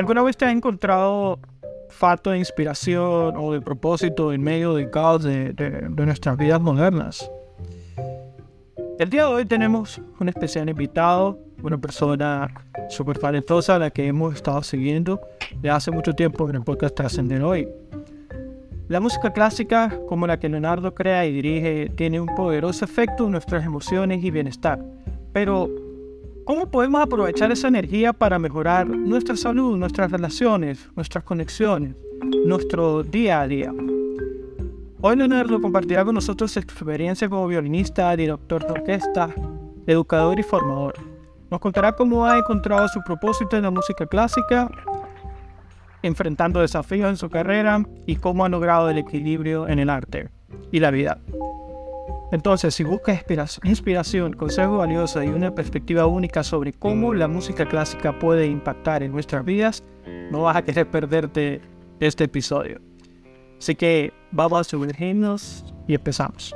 ¿Alguna vez te has encontrado falta de inspiración o de propósito en medio del caos de, de nuestras vidas modernas? El día de hoy tenemos un especial invitado, una persona súper talentosa a la que hemos estado siguiendo de hace mucho tiempo en el podcast Trascender Hoy. La música clásica, como la que Leonardo crea y dirige, tiene un poderoso efecto en nuestras emociones y bienestar. Pero, ¿cómo podemos aprovechar esa energía para mejorar nuestra salud, nuestras relaciones, nuestras conexiones, nuestro día a día? Hoy Leonardo compartirá con nosotros su experiencia como violinista, director de orquesta, educador y formador. Nos contará cómo ha encontrado su propósito en la música clásica, enfrentando desafíos en su carrera y cómo ha logrado el equilibrio en el arte y la vida. Entonces, si buscas inspiración, consejo valioso y una perspectiva única sobre cómo la música clásica puede impactar en nuestras vidas, no vas a querer perderte este episodio. Así que vamos a sumergirnos y empezamos.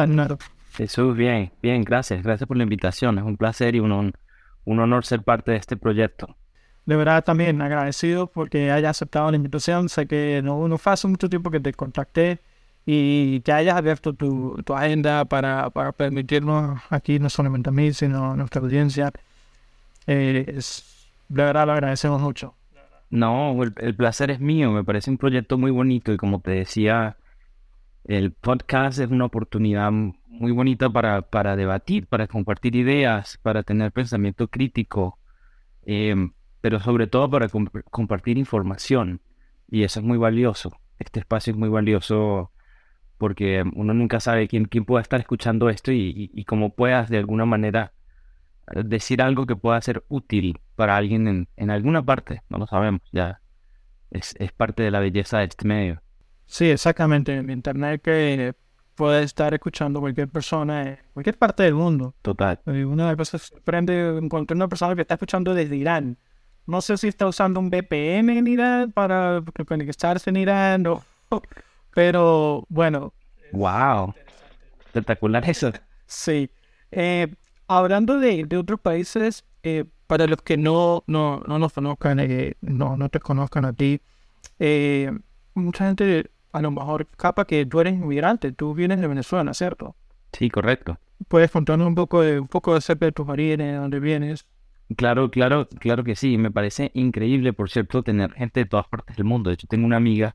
¿Cómo estás, Leonardo? Jesús, bien, bien, gracias. Gracias por la invitación. Es un placer y un, un honor ser parte de este proyecto. De verdad también agradecido porque hayas aceptado la invitación. Sé que no, no fue hace mucho tiempo que te contacté y que hayas abierto tu, tu agenda para, para, permitirnos aquí, no solamente a mí, sino a nuestra audiencia. Eh, es, de verdad lo agradecemos mucho. No, el, el placer es mío. Me parece un proyecto muy bonito y como te decía, el podcast es una oportunidad muy bonita para, para debatir, para compartir ideas, para tener pensamiento crítico, eh, pero sobre todo para comp compartir información. Y eso es muy valioso. Este espacio es muy valioso porque uno nunca sabe quién, quién pueda estar escuchando esto y, y, y cómo puedas de alguna manera decir algo que pueda ser útil para alguien en, en alguna parte. No lo sabemos, ya es, es parte de la belleza de este medio. Sí, exactamente. En internet que puede estar escuchando cualquier persona en cualquier parte del mundo. Total. Y una de las cosas sorprende encontrar una persona que está escuchando desde Irán. No sé si está usando un VPN en Irán para conectarse en Irán, o, pero bueno. ¡Wow! Espectacular eso. Sí. Eh, hablando de, de, otros países, eh, para los que no, no, no nos conozcan, eh, no, no te conozcan a ti, mucha gente a lo mejor capa que tú eres inmigrante, tú vienes de Venezuela, ¿cierto? Sí, correcto. ¿Puedes contarnos un poco de un poco acerca de tus orígenes, de dónde vienes? Claro, claro, claro que sí. Me parece increíble, por cierto, tener gente de todas partes del mundo. De hecho, tengo una amiga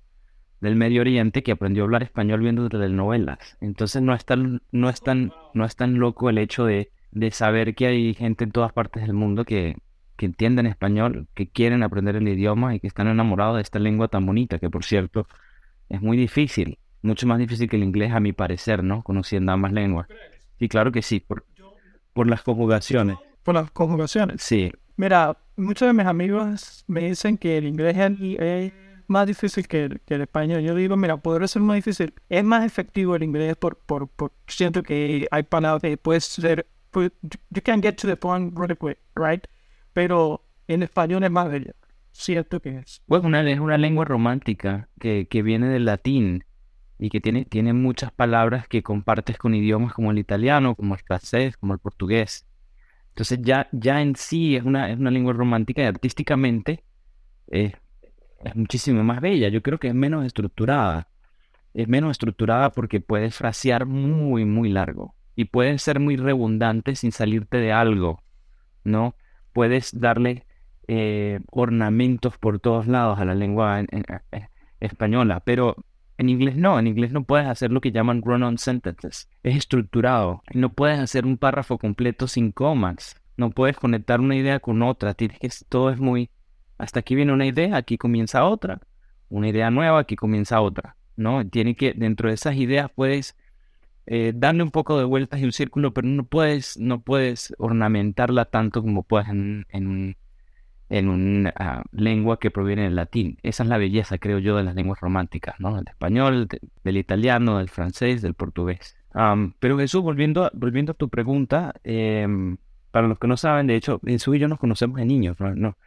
del Medio Oriente que aprendió a hablar español viendo telenovelas. Entonces no es tan, no es tan, no es tan loco el hecho de, de saber que hay gente en todas partes del mundo que, que entienden español, que quieren aprender el idioma y que están enamorados de esta lengua tan bonita, que por cierto es muy difícil, mucho más difícil que el inglés a mi parecer, ¿no? Conociendo ambas lenguas. Y claro que sí, por, por las conjugaciones. Por las conjugaciones. Sí. Mira, muchos de mis amigos me dicen que el inglés es más difícil que, que el español. Yo digo, mira, podría ser más difícil. Es más efectivo el inglés por, por, por siento que hay palabras que puedes ser, you, you can get to the point really quick, right? Pero en español es más bello. Cierto que es. Bueno, una, es una lengua romántica que, que viene del latín y que tiene, tiene muchas palabras que compartes con idiomas como el italiano, como el francés, como el portugués. Entonces ya, ya en sí es una, es una lengua romántica y artísticamente es, es muchísimo más bella. Yo creo que es menos estructurada. Es menos estructurada porque puedes frasear muy, muy largo y puedes ser muy redundante sin salirte de algo, ¿no? Puedes darle eh, ornamentos por todos lados a la lengua en, en, en, española, pero en inglés no, en inglés no puedes hacer lo que llaman run-on sentences, es estructurado, no puedes hacer un párrafo completo sin comas, no puedes conectar una idea con otra, tienes que, todo es muy, hasta aquí viene una idea, aquí comienza otra, una idea nueva, aquí comienza otra, ¿no? Tiene que, dentro de esas ideas puedes eh, darle un poco de vueltas y un círculo, pero no puedes, no puedes ornamentarla tanto como puedes en, en, en una ah, lengua que proviene del latín. Esa es la belleza, creo yo, de las lenguas románticas, ¿no? Del español, del italiano, del francés, del portugués. pero Jesús, volviendo, volviendo a tu pregunta, em, para los que no saben, de hecho, Jesús y yo nos conocemos de niños, ¿no?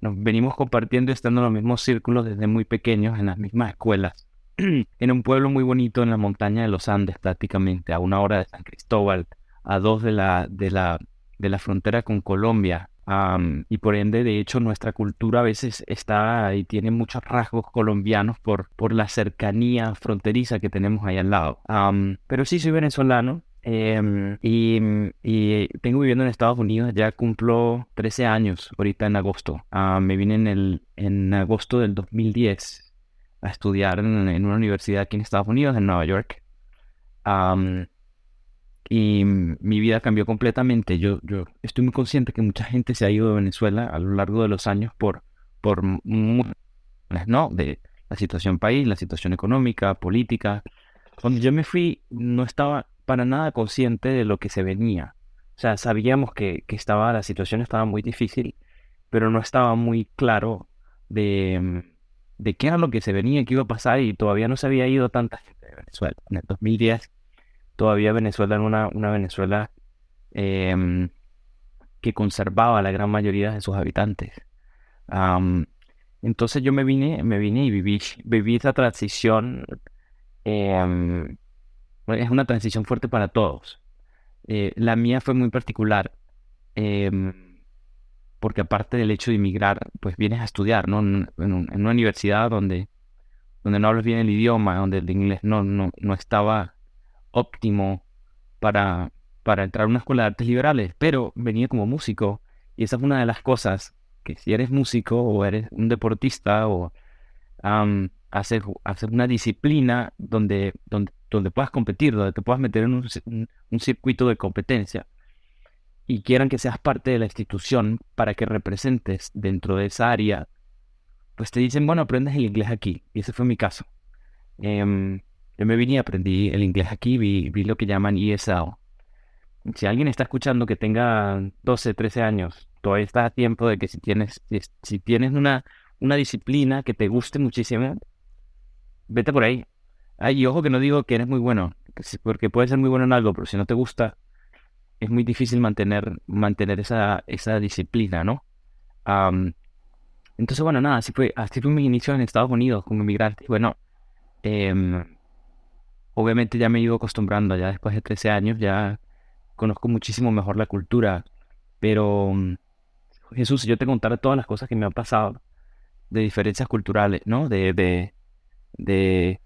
Nos venimos compartiendo y estando en los mismos círculos desde muy pequeños, en las mismas escuelas. en un pueblo muy bonito en la montaña de los Andes, prácticamente, a una hora de San Cristóbal, a dos de la, de la, de la frontera con Colombia. Y por ende, de hecho, nuestra cultura a veces está y tiene muchos rasgos colombianos por, por la cercanía fronteriza que tenemos ahí al lado. pero sí soy venezolano, em, y, y, tengo viviendo en Estados Unidos, ya cumplo 13 años ahorita en agosto. me vine en, el, en agosto del 2010 a estudiar en, una universidad aquí en Estados Unidos, en Nueva York. Y mi vida cambió completamente. Yo, yo estoy muy consciente que mucha gente se ha ido de Venezuela a lo largo de los años por, por ¿no? De la situación país, la situación económica, política. Cuando yo me fui, no estaba para nada consciente de lo que se venía. O sea, sabíamos que, que estaba, la situación estaba muy difícil, pero no estaba muy claro de, de qué era lo que se venía, qué iba a pasar y todavía no se había ido tanta gente de Venezuela. En el 2010 todavía Venezuela era una, una Venezuela em, que conservaba la gran mayoría de sus habitantes. entonces yo me vine, me vine y viví, viví esa transición. Em, es una transición fuerte para todos. Eh, la mía fue muy particular. Em, porque aparte del hecho de emigrar, pues vienes a estudiar, ¿no? En, una universidad donde, donde no hablas bien el idioma, donde el inglés no, no, no estaba óptimo para, para entrar a una escuela de artes liberales, pero venía como músico y esa es una de las cosas que si eres músico o eres un deportista o hacer, hacer una disciplina donde, donde, donde puedas competir, donde te puedas meter en un circuito de competencia, y quieran que seas parte de la institución para que representes dentro de esa área, pues te dicen, bueno, aprendes el inglés aquí. Y ese fue mi caso. Em, yo me vine y aprendí el inglés aquí, vi, vi, lo que llaman ESL. Si alguien está escuchando que tenga 12, 13 años, todavía está a tiempo de que si tienes, si, tienes una, una disciplina que te guste muchísimo, vete por ahí. Ay, y ojo que no digo que eres muy bueno, porque puedes ser muy bueno en algo, pero si no te gusta, es muy difícil mantener, mantener esa, esa disciplina, ¿no? entonces, bueno, nada, así fue, así fue mi inicio en Estados Unidos como inmigrante. Bueno, em, obviamente ya me he ido acostumbrando, ya después de 13 años ya conozco muchísimo mejor la cultura, pero mm, Jesús, si yo te contara todas las cosas que me han pasado de diferencias culturales, ¿no? De, de, de,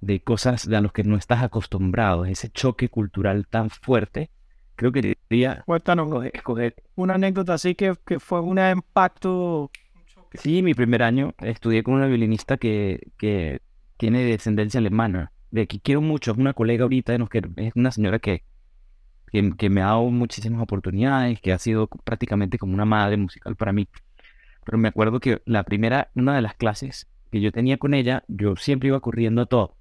de cosas a las que no estás acostumbrado, ese choque cultural tan fuerte, creo que diría Cuéntanos, escoger una anécdota así que, que fue un impacto. Sí, mi primer año estudié con una violinista que, que tiene descendencia alemana, de que quiero mucho, es una colega ahorita, es una señora que, que, me ha dado muchísimas oportunidades, que ha sido prácticamente como una madre musical para mí. Pero me acuerdo que la primera, una de las clases que yo tenía con ella, yo siempre iba corriendo todo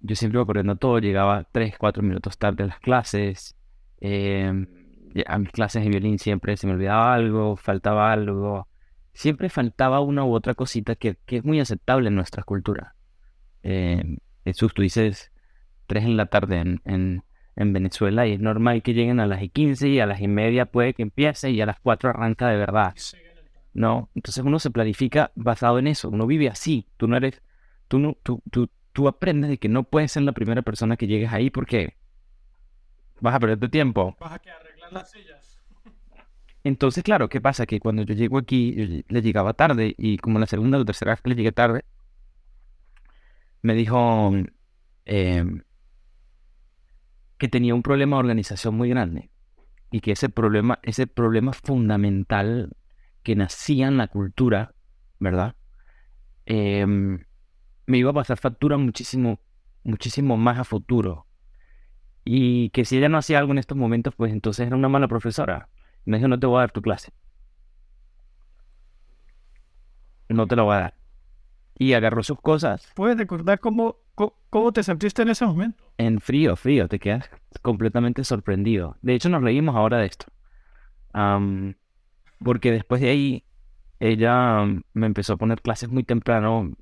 yo siempre iba corriendo todo, llegaba 3, 4 minutos tarde a las clases. Em, a mis clases de violín siempre se me olvidaba algo, faltaba algo. Siempre faltaba una u otra cosita que, es muy aceptable en nuestra cultura. Eh, Jesús, tú dices 3 en la tarde en, en, en, Venezuela y es normal que lleguen a las 15 y a las y media puede que empiece y a las 4 arranca de verdad. ¿No? Entonces uno se planifica basado en eso. Uno vive así. Tú no eres. Tú, no, tú, tú, tú aprendes de que no puedes ser la primera persona que llegues ahí porque vas a perder tu tiempo. Vas a que arreglar las sillas. Entonces, claro, ¿qué pasa? Que cuando yo llego aquí, yo le llegaba tarde y como la segunda o tercera vez que le llegué tarde, me dijo em, que tenía un problema de organización muy grande y que ese problema, ese problema fundamental que nacía en la cultura, ¿verdad? Eh, me iba a pasar factura muchísimo, muchísimo más a futuro. Y que si ella no hacía algo en estos momentos, pues entonces era una mala profesora. Me dijo, no te voy a dar tu clase. No te la voy a dar. Y agarró sus cosas. ¿Puedes recordar cómo, cómo te sentiste en ese momento? En frío, frío, te quedas completamente sorprendido. De hecho, nos reímos ahora de esto. Am, porque después de ahí, ella me empezó a poner clases muy temprano,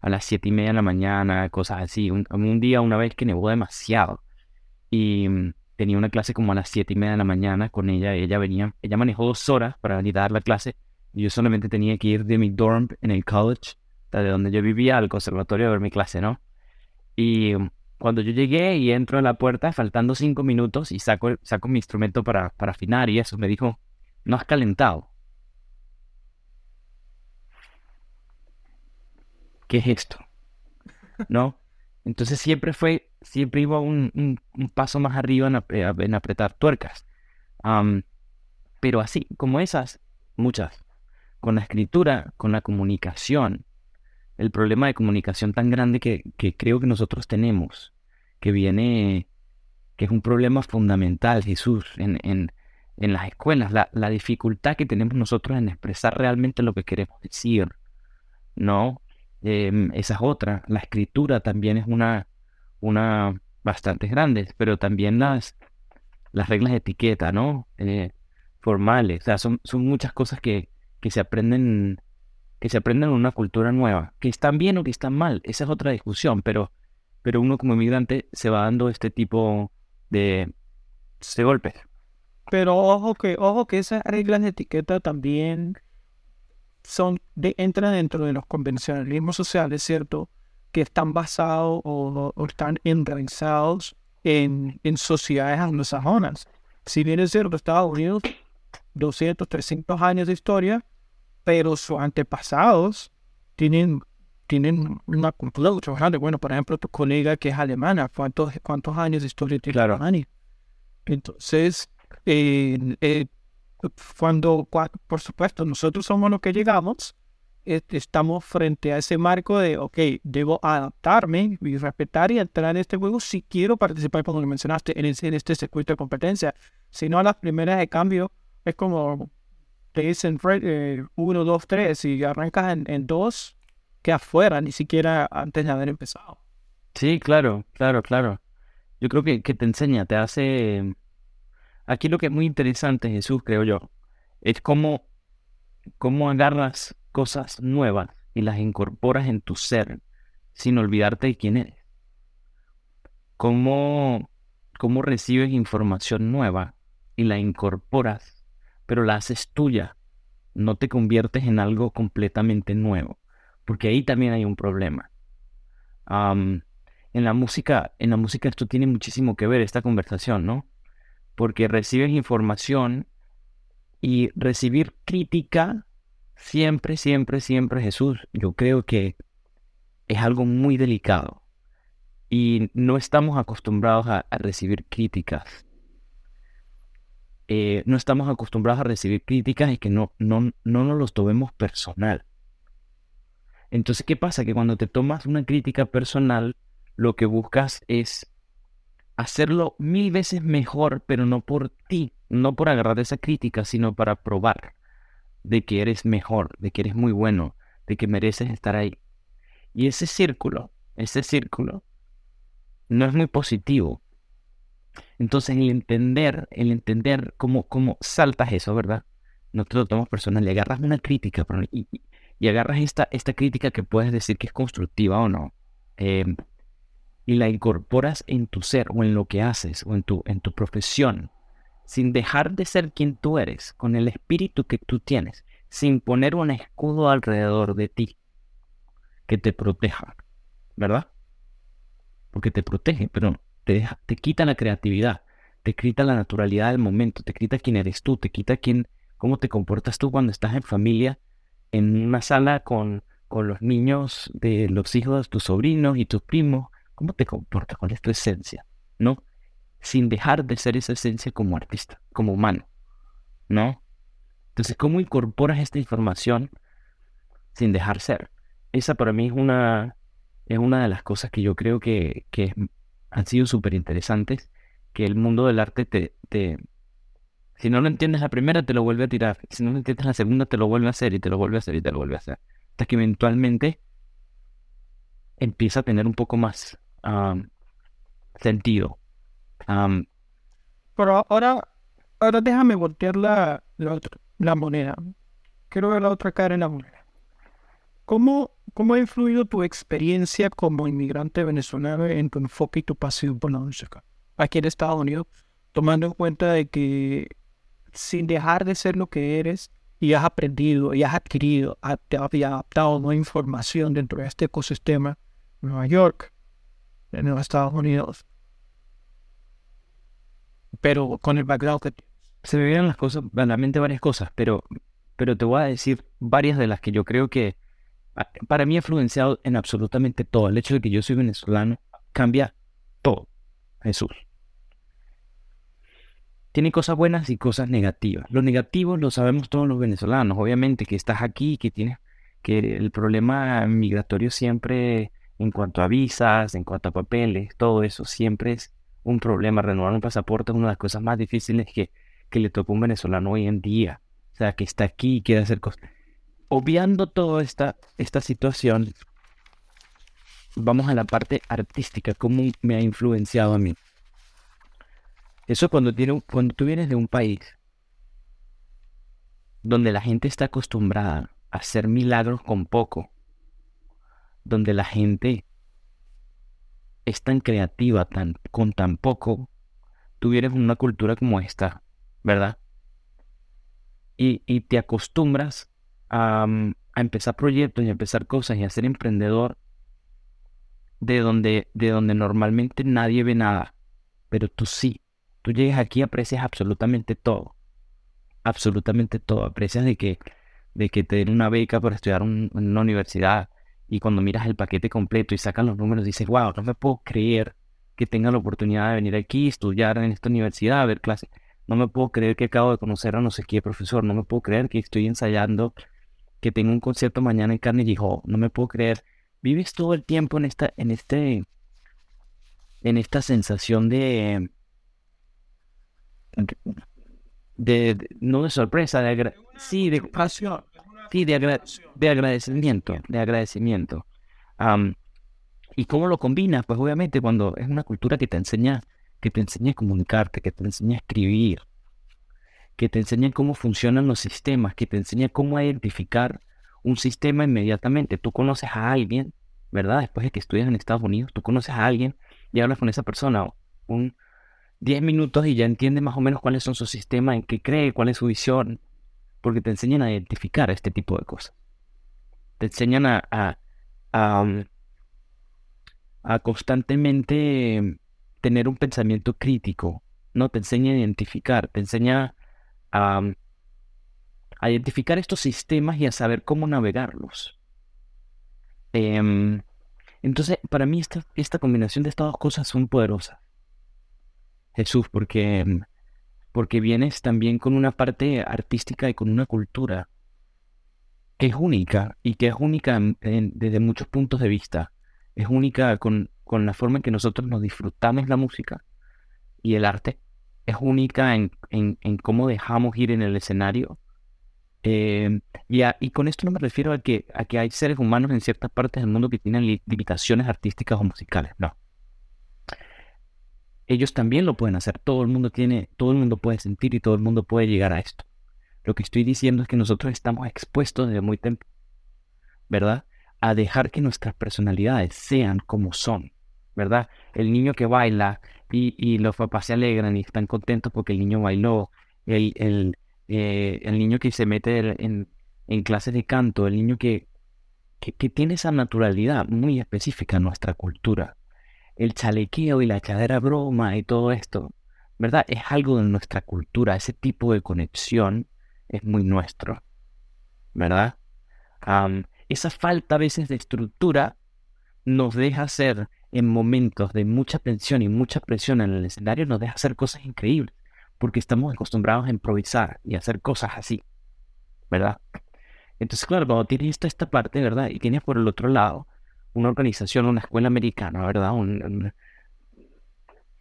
a las siete y media de la mañana, cosas así. Un, un día, una vez que nevó demasiado. Y mm, tenía una clase como a las siete y media de la mañana con ella. Ella venía, ella manejó dos horas para venir a dar la clase. Y yo solamente tenía que ir de mi dorm en el college, de donde yo vivía, al conservatorio a ver mi clase, ¿no? Y mm, cuando yo llegué y entro a la puerta, faltando cinco minutos, y saco, saco mi instrumento para, para afinar y eso, me dijo, no has calentado. ¿Qué es esto? ¿No? Entonces siempre fue, siempre iba un, un- un paso más arriba en, ap- eh, en apretar tuercas. Am, pero así, como esas, muchas. Con la escritura, con la comunicación. El problema de comunicación tan grande que, que creo que nosotros tenemos, que viene, que es un problema fundamental, Jesús, en, en, en las escuelas, la, la dificultad que tenemos nosotros en expresar realmente lo que queremos decir, ¿no? Em, esa es otra. La escritura también es una, una bastante grande, pero también las, las reglas de etiqueta, ¿no? Eh, formales. O sea, son, son muchas cosas que, que se aprenden, que se aprenden en una cultura nueva. Que están bien o que están mal, esa es otra discusión, pero, pero uno como inmigrante se va dando este tipo de, golpes. Pero ojo que, ojo que esas reglas de etiqueta también son entran dentro de los convencionalismos sociales, ¿cierto? Que están basados o, o están enraizados en, en sociedades anglosajonas. Si bien es cierto, Estados Unidos, 200, 300 años de historia, pero sus antepasados tienen, tienen una cultura mucho grande. Bueno, por ejemplo, tu colega que es alemana, ¿cuántos, cuántos años de historia tiene Claro. Alemania? Entonces, eh, eh, cuando, cua- por supuesto, nosotros somos los que llegamos, estamos frente a ese marco de, ok, debo adaptarme y respetar y entrar en este juego si quiero participar, como lo mencionaste, en, ese- en este circuito de competencia. Si no, a las primeras de cambio es como te dicen Fred, eh, uno, dos, tres, y arrancas en, en dos, que afuera, ni siquiera antes de haber empezado. Sí, claro, claro, claro. Yo creo que, que te enseña, te hace... Aquí lo que es muy interesante, Jesús, creo yo, es cómo, cómo agarras cosas nuevas y las incorporas en tu ser sin olvidarte de quién eres. Cómo, cómo recibes información nueva y la incorporas, pero la haces tuya. No te conviertes en algo completamente nuevo, porque ahí también hay un problema. Am, en la música, en la música esto tiene muchísimo que ver, esta conversación, ¿no? Porque recibes información y recibir crítica siempre, siempre, siempre, Jesús, yo creo que es algo muy delicado y no estamos acostumbrados a, a recibir críticas. Eh, no estamos acostumbrados a recibir críticas y que no, no, no nos los tomemos personal. Entonces, ¿qué pasa? Que cuando te tomas una crítica personal, lo que buscas es hacerlo mil veces mejor, pero no por ti, no por agarrar esa crítica, sino para probar de que eres mejor, de que eres muy bueno, de que mereces estar ahí. Y ese círculo, ese círculo, no es muy positivo. Entonces, el entender, el entender cómo, cómo saltas eso, ¿verdad? No te lo tomas personal, le agarras una crítica y, y- y agarras esta, esta crítica que puedes decir que es constructiva o no. em, y la incorporas en tu ser o en lo que haces o en tu, en tu profesión, sin dejar de ser quien tú eres, con el espíritu que tú tienes, sin poner un escudo alrededor de ti que te proteja, ¿verdad? Porque te protege, pero te, quita la creatividad, te quita la naturalidad del momento, te quita quién eres tú, te quita quién, cómo te comportas tú cuando estás en familia, en una sala con, con los niños de los hijos de tus sobrinos y tus primos, ¿Cómo te comportas? ¿Cuál es tu esencia? ¿No? Sin dejar de ser esa esencia como artista, como humano. ¿No? Entonces, ¿cómo incorporas esta información sin dejar ser? Esa para mí es una, es una de las cosas que yo creo que, que han sido súper interesantes que el mundo del arte te, te, si no lo entiendes la primera, te lo vuelve a tirar. Si no lo entiendes la segunda, te lo vuelve a hacer y te lo vuelve a hacer y te lo vuelve a hacer. Hasta que eventualmente empieza a tener un poco más sentido. Pero ahora, ahora déjame voltear la, la, moneda. Quiero ver la otra cara en la moneda. ¿Cómo, ¿Cómo ha influido tu experiencia como inmigrante venezolano en tu enfoque y tu pasión por la música aquí en Estados Unidos? Tomando en cuenta de que sin dejar de ser lo que eres y has aprendido y has adquirido, te has adaptado nueva información dentro de este ecosistema, Nueva York, en los Estados Unidos. Pero con el background que se me vienen las cosas, a la mente varias cosas, pero, pero te voy a decir varias de las que yo creo que para mí ha influenciado en absolutamente todo. El hecho de que yo soy venezolano cambia todo. Jesús. Tiene cosas buenas y cosas negativas. Lo negativo lo sabemos todos los venezolanos, obviamente, que estás aquí, que tienes que el problema migratorio siempre en cuanto a visas, en cuanto a papeles, todo eso siempre es un problema. Renovar un pasaporte es una de las cosas más difíciles que, que le toca a un venezolano hoy en día. O sea, que está aquí y quiere hacer cosas. Obviando toda esta, esta situación, vamos a la parte artística, cómo me ha influenciado a mí. Eso cuando, cuando tú vienes de un país donde la gente está acostumbrada a hacer milagros con poco, donde la gente es tan creativa tan, con tan poco, tú vienes una cultura como esta, ¿verdad? Y, y te acostumbras a, empezar proyectos y a empezar cosas y a ser emprendedor de donde, de donde normalmente nadie ve nada, pero tú sí. Tú llegas aquí y aprecias absolutamente todo. Absolutamente todo. Aprecias de que, de que te den una beca para estudiar en una universidad y cuando miras el paquete completo y sacan los números, dices, wow, no me puedo creer que tenga la oportunidad de venir aquí, estudiar en esta universidad, a ver clases. No me puedo creer que acabo de conocer a no sé qué profesor. No me puedo creer que estoy ensayando, que tengo un concierto mañana en Carnegie Hall. No me puedo creer. Vives todo el tiempo en esta, en este, en esta sensación de, de, no de sorpresa, de sí, de pasión Sí, de, agradecimiento, de agradecimiento. ¿Y cómo lo combinas? Pues obviamente cuando es una cultura que te enseña, que te enseña a comunicarte, que te enseña a escribir, que te enseña cómo funcionan los sistemas, que te enseña cómo identificar un sistema inmediatamente. Tú conoces a alguien, ¿verdad? Después de que estudias en Estados Unidos, tú conoces a alguien y hablas con esa persona un 10 minutos y ya entiendes más o menos cuáles son sus sistemas, en qué cree, cuál es su visión, porque te enseñan a identificar este tipo de cosas. Te enseñan a, a, um, constantemente tener un pensamiento crítico, ¿no? Te enseña a identificar, te enseña a, identificar estos sistemas y a saber cómo navegarlos. Em, entonces, para mí esta, esta combinación de estas dos cosas son poderosas. Jesús, porque em, porque vienes también con una parte artística y con una cultura que es única y que es única desde muchos puntos de vista. Es única con, con, la forma en que nosotros nos disfrutamos la música y el arte. Es única en, en, en cómo dejamos ir en el escenario. Eh, y, y, con esto no me refiero a que, a que hay seres humanos en ciertas partes del mundo que tienen limitaciones artísticas o musicales. No ellos también lo pueden hacer. Todo el mundo tiene, todo el mundo puede sentir y todo el mundo puede llegar a esto. Lo que estoy diciendo es que nosotros estamos expuestos desde muy temprano, ¿verdad? A dejar que nuestras personalidades sean como son, ¿verdad? El niño que baila y, los papás se alegran y están contentos porque el niño bailó, el, el, eh, el niño que se mete en, en, clases de canto, el niño que, que, tiene esa naturalidad muy específica en nuestra cultura, el chalequeo y la echadera broma y todo esto, ¿verdad? Es algo de nuestra cultura, ese tipo de conexión es muy nuestro, ¿verdad? esa falta a veces de estructura nos deja hacer en momentos de mucha tensión y mucha presión en el escenario, nos deja hacer cosas increíbles, porque estamos acostumbrados a improvisar y hacer cosas así, ¿verdad? Entonces, claro, cuando tienes esta, esta parte, ¿verdad? Y tienes por el otro lado una organización, una escuela americana, ¿verdad?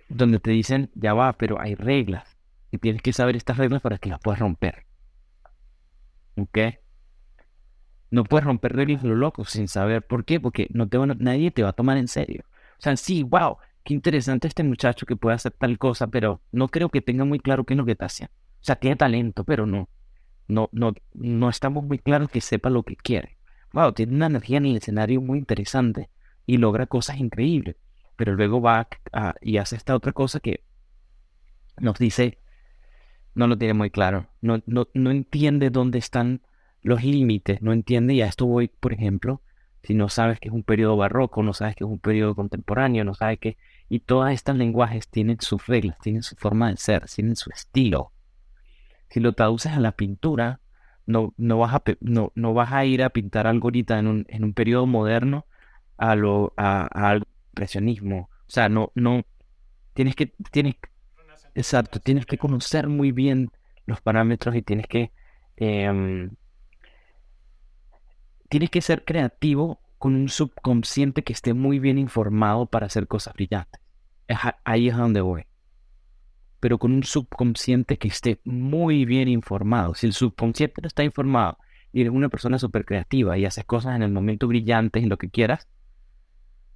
donde te dicen, ya va, pero hay reglas. Y tienes que saber estas reglas para que las puedas romper. ¿Ok? No puedes romper reglas lo loco sin saber por qué, porque no te nadie te va a tomar en serio. O sea, sí, wow, qué interesante este muchacho que puede hacer tal cosa, pero no creo que tenga muy claro qué es lo que está haciendo. O sea, tiene talento, pero no. No, no, no estamos muy claros que sepa lo que quiere. Wow, tiene una energía en el escenario muy interesante y logra cosas increíbles. Pero luego va y hace esta otra cosa que nos dice, no lo tiene muy claro, no, no, no entiende dónde están los límites, no entiende, y a esto voy, por ejemplo, si no sabes que es un periodo barroco, no sabes que es un periodo contemporáneo, no sabes que... Y todas estas lenguajes tienen sus reglas, tienen su forma de ser, tienen su estilo. Si lo traduces a la pintura, no, no, vas, a, no, no vas a ir a pintar algo ahorita en un, en un periodo moderno a lo a, al impresionismo. O sea, no, no, tienes que, tienes, exacto, tienes que conocer muy bien los parámetros y tienes que, em, tienes que ser creativo con un subconsciente que esté muy bien informado para hacer cosas brillantes. ahí es donde voy. Pero con un subconsciente que esté muy bien informado. Si el subconsciente no está informado y eres una persona súper creativa y haces cosas en el momento brillante y lo que quieras,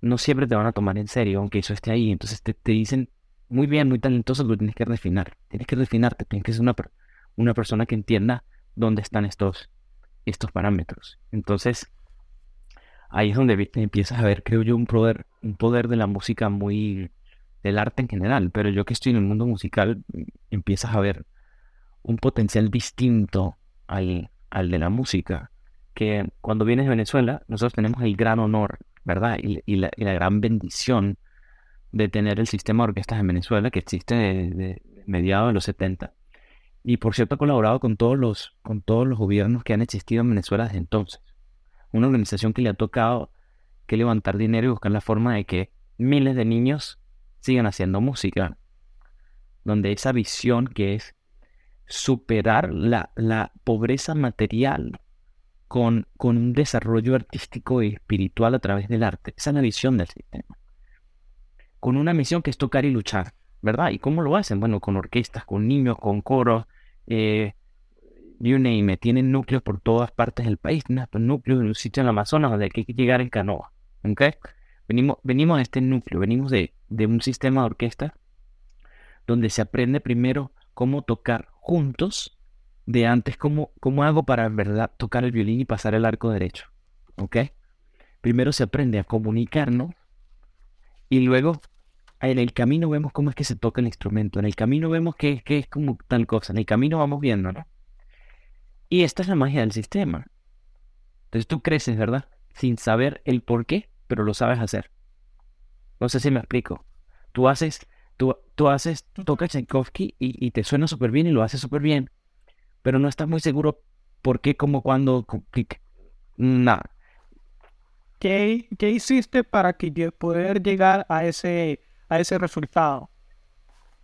no siempre te van a tomar en serio, aunque eso esté ahí. Entonces te, dicen, muy bien, muy talentoso, pero tienes que refinar. Tienes que refinarte, tienes que ser una, una persona que entienda dónde están estos, estos parámetros. Entonces, ahí es donde empiezas a ver, creo yo, un poder, un poder de la música muy del arte en general, pero yo que estoy en el mundo musical, empiezas a ver un potencial distinto al, al de la música, que cuando vienes de Venezuela, nosotros tenemos el gran honor, ¿verdad? Y, la, gran bendición de tener el sistema de orquestas en Venezuela, que existe de, mediados de los 70. Y por cierto, ha colaborado con todos, los, con todos los gobiernos que han existido en Venezuela desde entonces. Una organización que le ha tocado que levantar dinero y buscar la forma de que miles de niños sigan haciendo música. Donde esa visión que es superar la, la pobreza material con, con, un desarrollo artístico y espiritual a través del arte. Esa es la visión del sistema. Con una misión que es tocar y luchar, ¿verdad? ¿Y cómo lo hacen? Bueno, con orquestas, con niños, con coros, eh, you name tienen núcleos por todas partes del país, un núcleo en un sitio en el Amazonas donde hay que llegar en canoa, ¿ok? Venimos, venimos de este núcleo, venimos de, de un sistema de orquesta donde se aprende primero cómo tocar juntos, de antes cómo, cómo hago para en verdad tocar el violín y pasar el arco derecho, ¿ok? Primero se aprende a comunicarnos y luego en el camino vemos cómo es que se toca el instrumento, en el camino vemos que, que es como tal cosa, en el camino vamos viendo, ¿no? Y esta es la magia del sistema. Entonces tú creces, ¿verdad? Sin saber el por qué, pero lo sabes hacer. No sé si me explico. Tú haces, tú, tú haces, tocas Tchaikovsky y, y te suena súper bien y lo haces súper bien, pero no estás muy seguro por qué, cómo, cuándo, nada. ¿Qué, ¿Qué hiciste para que poder llegar a ese a ese resultado,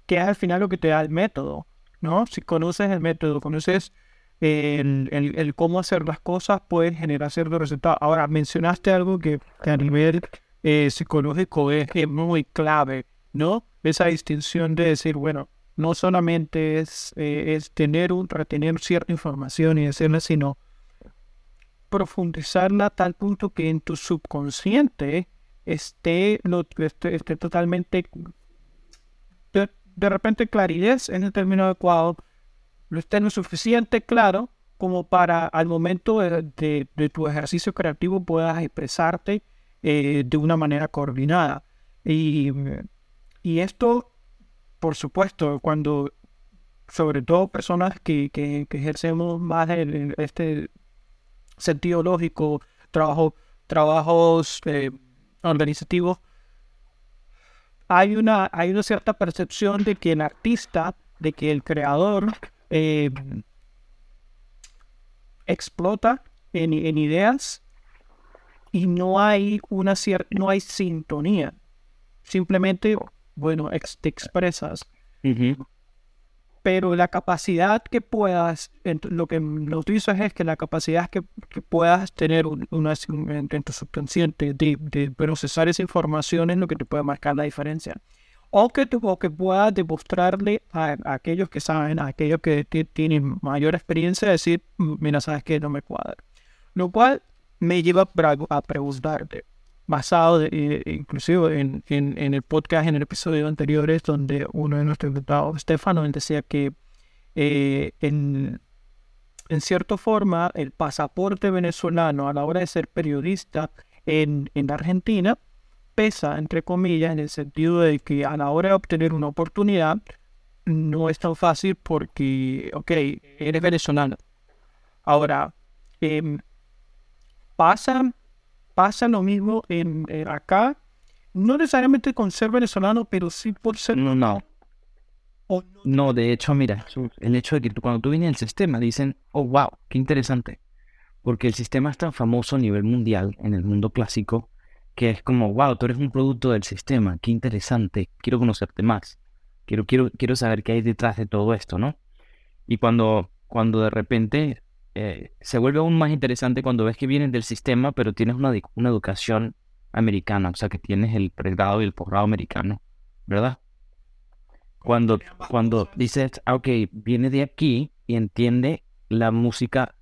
que es al final lo que te da el método, ¿no? Si conoces el método, conoces el, cómo hacer las cosas, puedes generar ciertos resultados. Ahora, mencionaste algo que, a nivel eh, psicológico es, muy clave, ¿no? Esa distinción de decir, bueno, no solamente es, eh, es tener un, retener cierta información y decirla, sino profundizarla a tal punto que en tu subconsciente esté, esté, totalmente de, repente claridad en el término adecuado, lo esté lo suficiente claro como para al momento de, tu ejercicio creativo puedas expresarte eh, de una manera coordinada. Y, y, esto, por supuesto, cuando sobre todo personas que, que, ejercemos más el, este sentido lógico, trabajo, trabajos eh, organizativo, hay una, hay una cierta percepción de que el artista, de que el creador eh, explota en, ideas y no hay una cierta, no hay sintonía. Simplemente, bueno, te expresas pero la capacidad que puedas, lo que nos dices es que la capacidad que, puedas tener una, en tu subconsciente de, procesar esa información es lo que te puede marcar la diferencia. o que, que pueda demostrarle a, aquellos que saben, a aquellos que tienen mayor experiencia, decir, mira, sabes que no me cuadra. Lo cual me lleva a preguntarte, basado eh, inclusive en, en, el podcast, en el episodio anterior, donde uno de nuestros invitados, Estefano, decía que eh, en, en cierta forma el pasaporte venezolano a la hora de ser periodista en, en Argentina pesa, entre comillas, en el sentido de que a la hora de obtener una oportunidad no es tan fácil porque, ok, eres venezolano. Ahora, eh, pasa, pasa lo mismo en, acá, no necesariamente con ser venezolano, pero sí por ser... No, no. no, de hecho, mira, el hecho de que cuando tú vienes al sistema dicen, oh, wow, qué interesante. Porque el sistema es tan famoso a nivel mundial, en el mundo clásico, que es como, wow, tú eres un producto del sistema, qué interesante, quiero conocerte más, quiero, quiero, quiero saber qué hay detrás de todo esto, ¿no? Y cuando, cuando de repente eh, se vuelve aún más interesante cuando ves que vienes del sistema, pero tienes una, una educación americana, o sea, que tienes el pregrado y el posgrado americano, ¿verdad? Cuando, cuando dices, ah, ok, viene de aquí y entiende la música,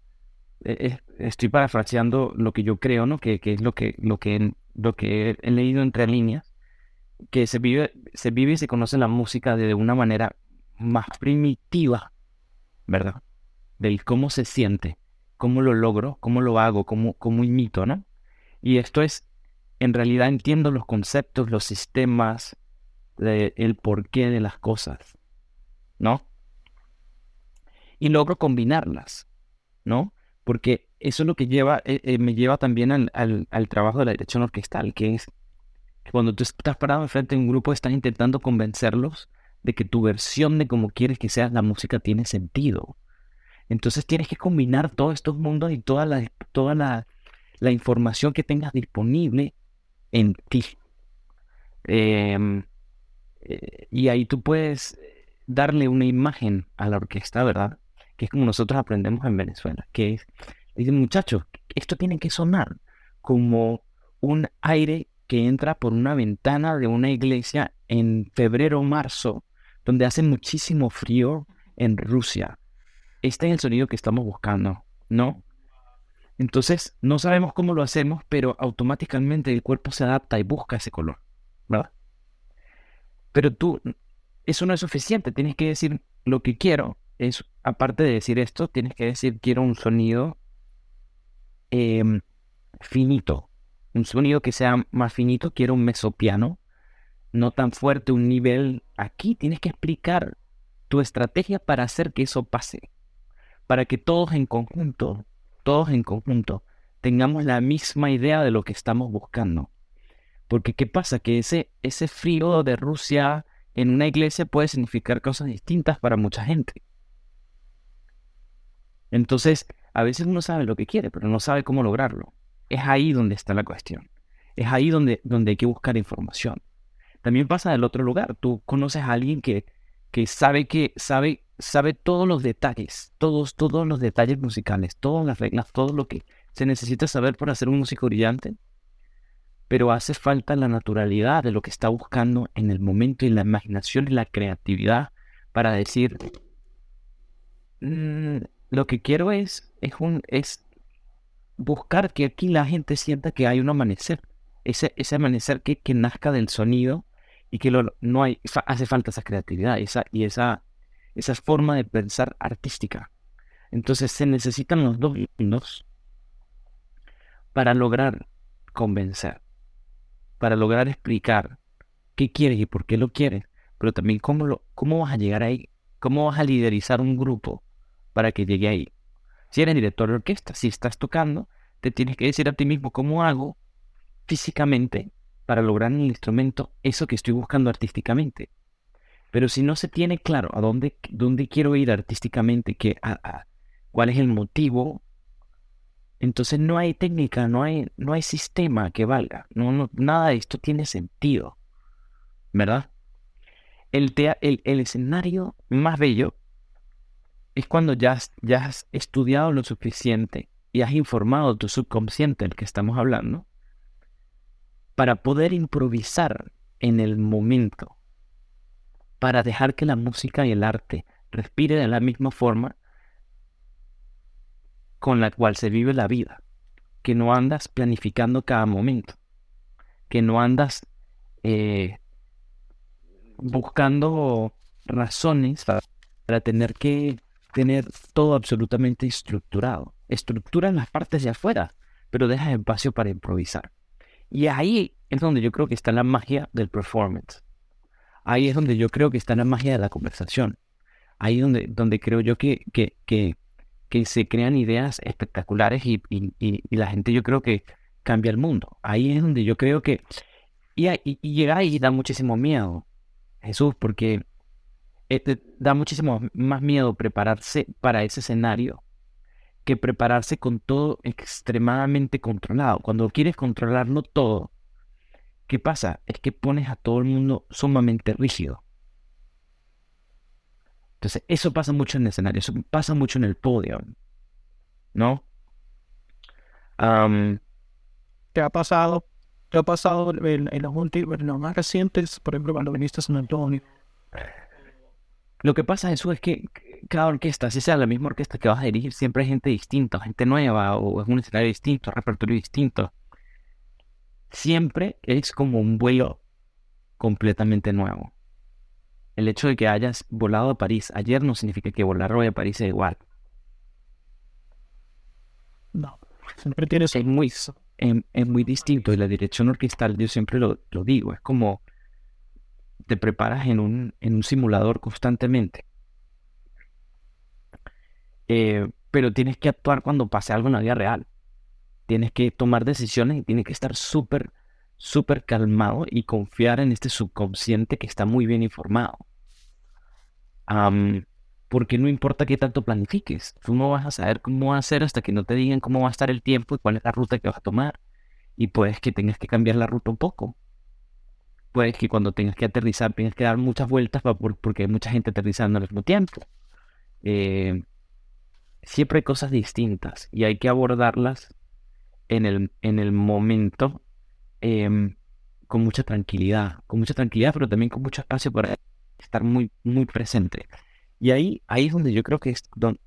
eh, eh, estoy parafraseando lo que yo creo, ¿no? Que, que es lo que, lo que lo que he leído entre líneas, que se vive, se vive y se conoce la música de una manera más primitiva, ¿verdad? Del cómo se siente, cómo lo logro, cómo lo hago, cómo, cómo imito, ¿no? Y esto es, en realidad entiendo los conceptos, los sistemas, el porqué de las cosas, ¿no? Y logro combinarlas, ¿no? Porque eso es lo que lleva, eh, eh, me lleva también al, trabajo de la dirección orquestal, que es cuando tú estás parado enfrente de un grupo, estás intentando convencerlos de que tu versión de cómo quieres que sea la música tiene sentido. Entonces tienes que combinar todos estos mundos y toda la, toda la, información que tengas disponible en ti. Em, eh, y ahí tú puedes darle una imagen a la orquesta, ¿verdad? Que es como nosotros aprendemos en Venezuela, que es Dicen, muchachos, esto tiene que sonar como un aire que entra por una ventana de una iglesia en febrero o marzo, donde hace muchísimo frío en Rusia. Este es el sonido que estamos buscando, ¿no? Entonces, no sabemos cómo lo hacemos, pero automáticamente el cuerpo se adapta y busca ese color, ¿verdad? Pero tú, eso no es suficiente, tienes que decir lo que quiero. Es, aparte de decir esto, tienes que decir quiero un sonido Em, finito, un sonido que sea más finito, quiero un mesopiano, no tan fuerte, un nivel. Aquí tienes que explicar tu estrategia para hacer que eso pase, para que todos en conjunto, todos en conjunto, tengamos la misma idea de lo que estamos buscando. Porque ¿qué pasa? Que ese, ese frío de Rusia en una iglesia puede significar cosas distintas para mucha gente. Entonces, a veces uno sabe lo que quiere, pero no sabe cómo lograrlo. Es ahí donde está la cuestión. Es ahí donde, donde hay que buscar información. También pasa del otro lugar. Tú conoces a alguien que, que sabe que sabe, sabe todos los detalles, todos, todos los detalles musicales, todas las reglas, todo lo que se necesita saber para hacer un músico brillante. Pero hace falta la naturalidad de lo que está buscando en el momento y la imaginación y la creatividad para decir, mm, lo que quiero es, es, un, es buscar que aquí la gente sienta que hay un amanecer. Ese, ese amanecer que, que nazca del sonido y que no hay, hace falta esa creatividad esa, y esa, esa forma de pensar artística. Entonces se necesitan los dos mundos para lograr convencer, para lograr explicar qué quieres y por qué lo quieres, pero también cómo, lo, cómo vas a llegar ahí, cómo vas a liderizar un grupo, para que llegue ahí. Si eres director de orquesta, si estás tocando, te tienes que decir a ti mismo cómo hago físicamente para lograr en el instrumento eso que estoy buscando artísticamente. Pero si no se tiene claro a dónde, dónde quiero ir artísticamente, que, a, cuál es el motivo, entonces no hay técnica, no hay, no hay sistema que valga. No, nada de esto tiene sentido. ¿Verdad? El, el, el escenario más bello es cuando ya has, ya has estudiado lo suficiente y has informado tu subconsciente del que estamos hablando para poder improvisar en el momento para dejar que la música y el arte respire de la misma forma con la cual se vive la vida, que no andas planificando cada momento, que no andas eh, buscando razones para, tener que tener todo absolutamente estructurado. Estructura en las partes de afuera, pero deja espacio para improvisar. Y ahí es donde yo creo que está la magia del performance. Ahí es donde yo creo que está la magia de la conversación. Ahí es donde, donde creo yo que, que, que, que se crean ideas espectaculares y, y, la gente yo creo que cambia el mundo. Ahí es donde yo creo que... Y, y, y llega ahí da muchísimo miedo, Jesús, porque eh, da muchísimo más miedo prepararse para ese escenario que prepararse con todo extremadamente controlado. Cuando quieres controlarlo todo, ¿Qué pasa? Es que pones a todo el mundo sumamente rígido. Entonces, eso pasa mucho en el escenario, eso pasa mucho en el podio, ¿no? ¿Te ha pasado? ¿Te ha pasado en, los últimos, en los más recientes, por ejemplo, cuando viniste a San Antonio? Lo que pasa eso es que cada orquesta, si sea la misma orquesta que vas a dirigir, siempre hay gente distinta, gente nueva, o es un escenario distinto, repertorio distinto siempre es como un vuelo completamente nuevo. El hecho de que hayas volado a París ayer no significa que volar hoy a París es igual. No, siempre tienes... Es muy, es, muy distinto y la dirección orquestal, yo siempre lo, digo, es como te preparas en un, en un simulador constantemente. Eh, pero tienes que actuar cuando pase algo en la vida real tienes que tomar decisiones y tienes que estar súper, súper calmado y confiar en este subconsciente que está muy bien informado. porque no importa qué tanto planifiques, tú no vas a saber cómo va a ser hasta que no te digan cómo va a estar el tiempo y cuál es la ruta que vas a tomar. Y puedes que tengas que cambiar la ruta un poco. Puedes que cuando tengas que aterrizar tengas que dar muchas vueltas porque hay mucha gente aterrizando al mismo tiempo. Eh, siempre hay cosas distintas y hay que abordarlas en el, en el momento em, con mucha tranquilidad, con mucha tranquilidad, pero también con mucho espacio para estar muy, muy presente. Y ahí, ahí es donde yo creo que es donde,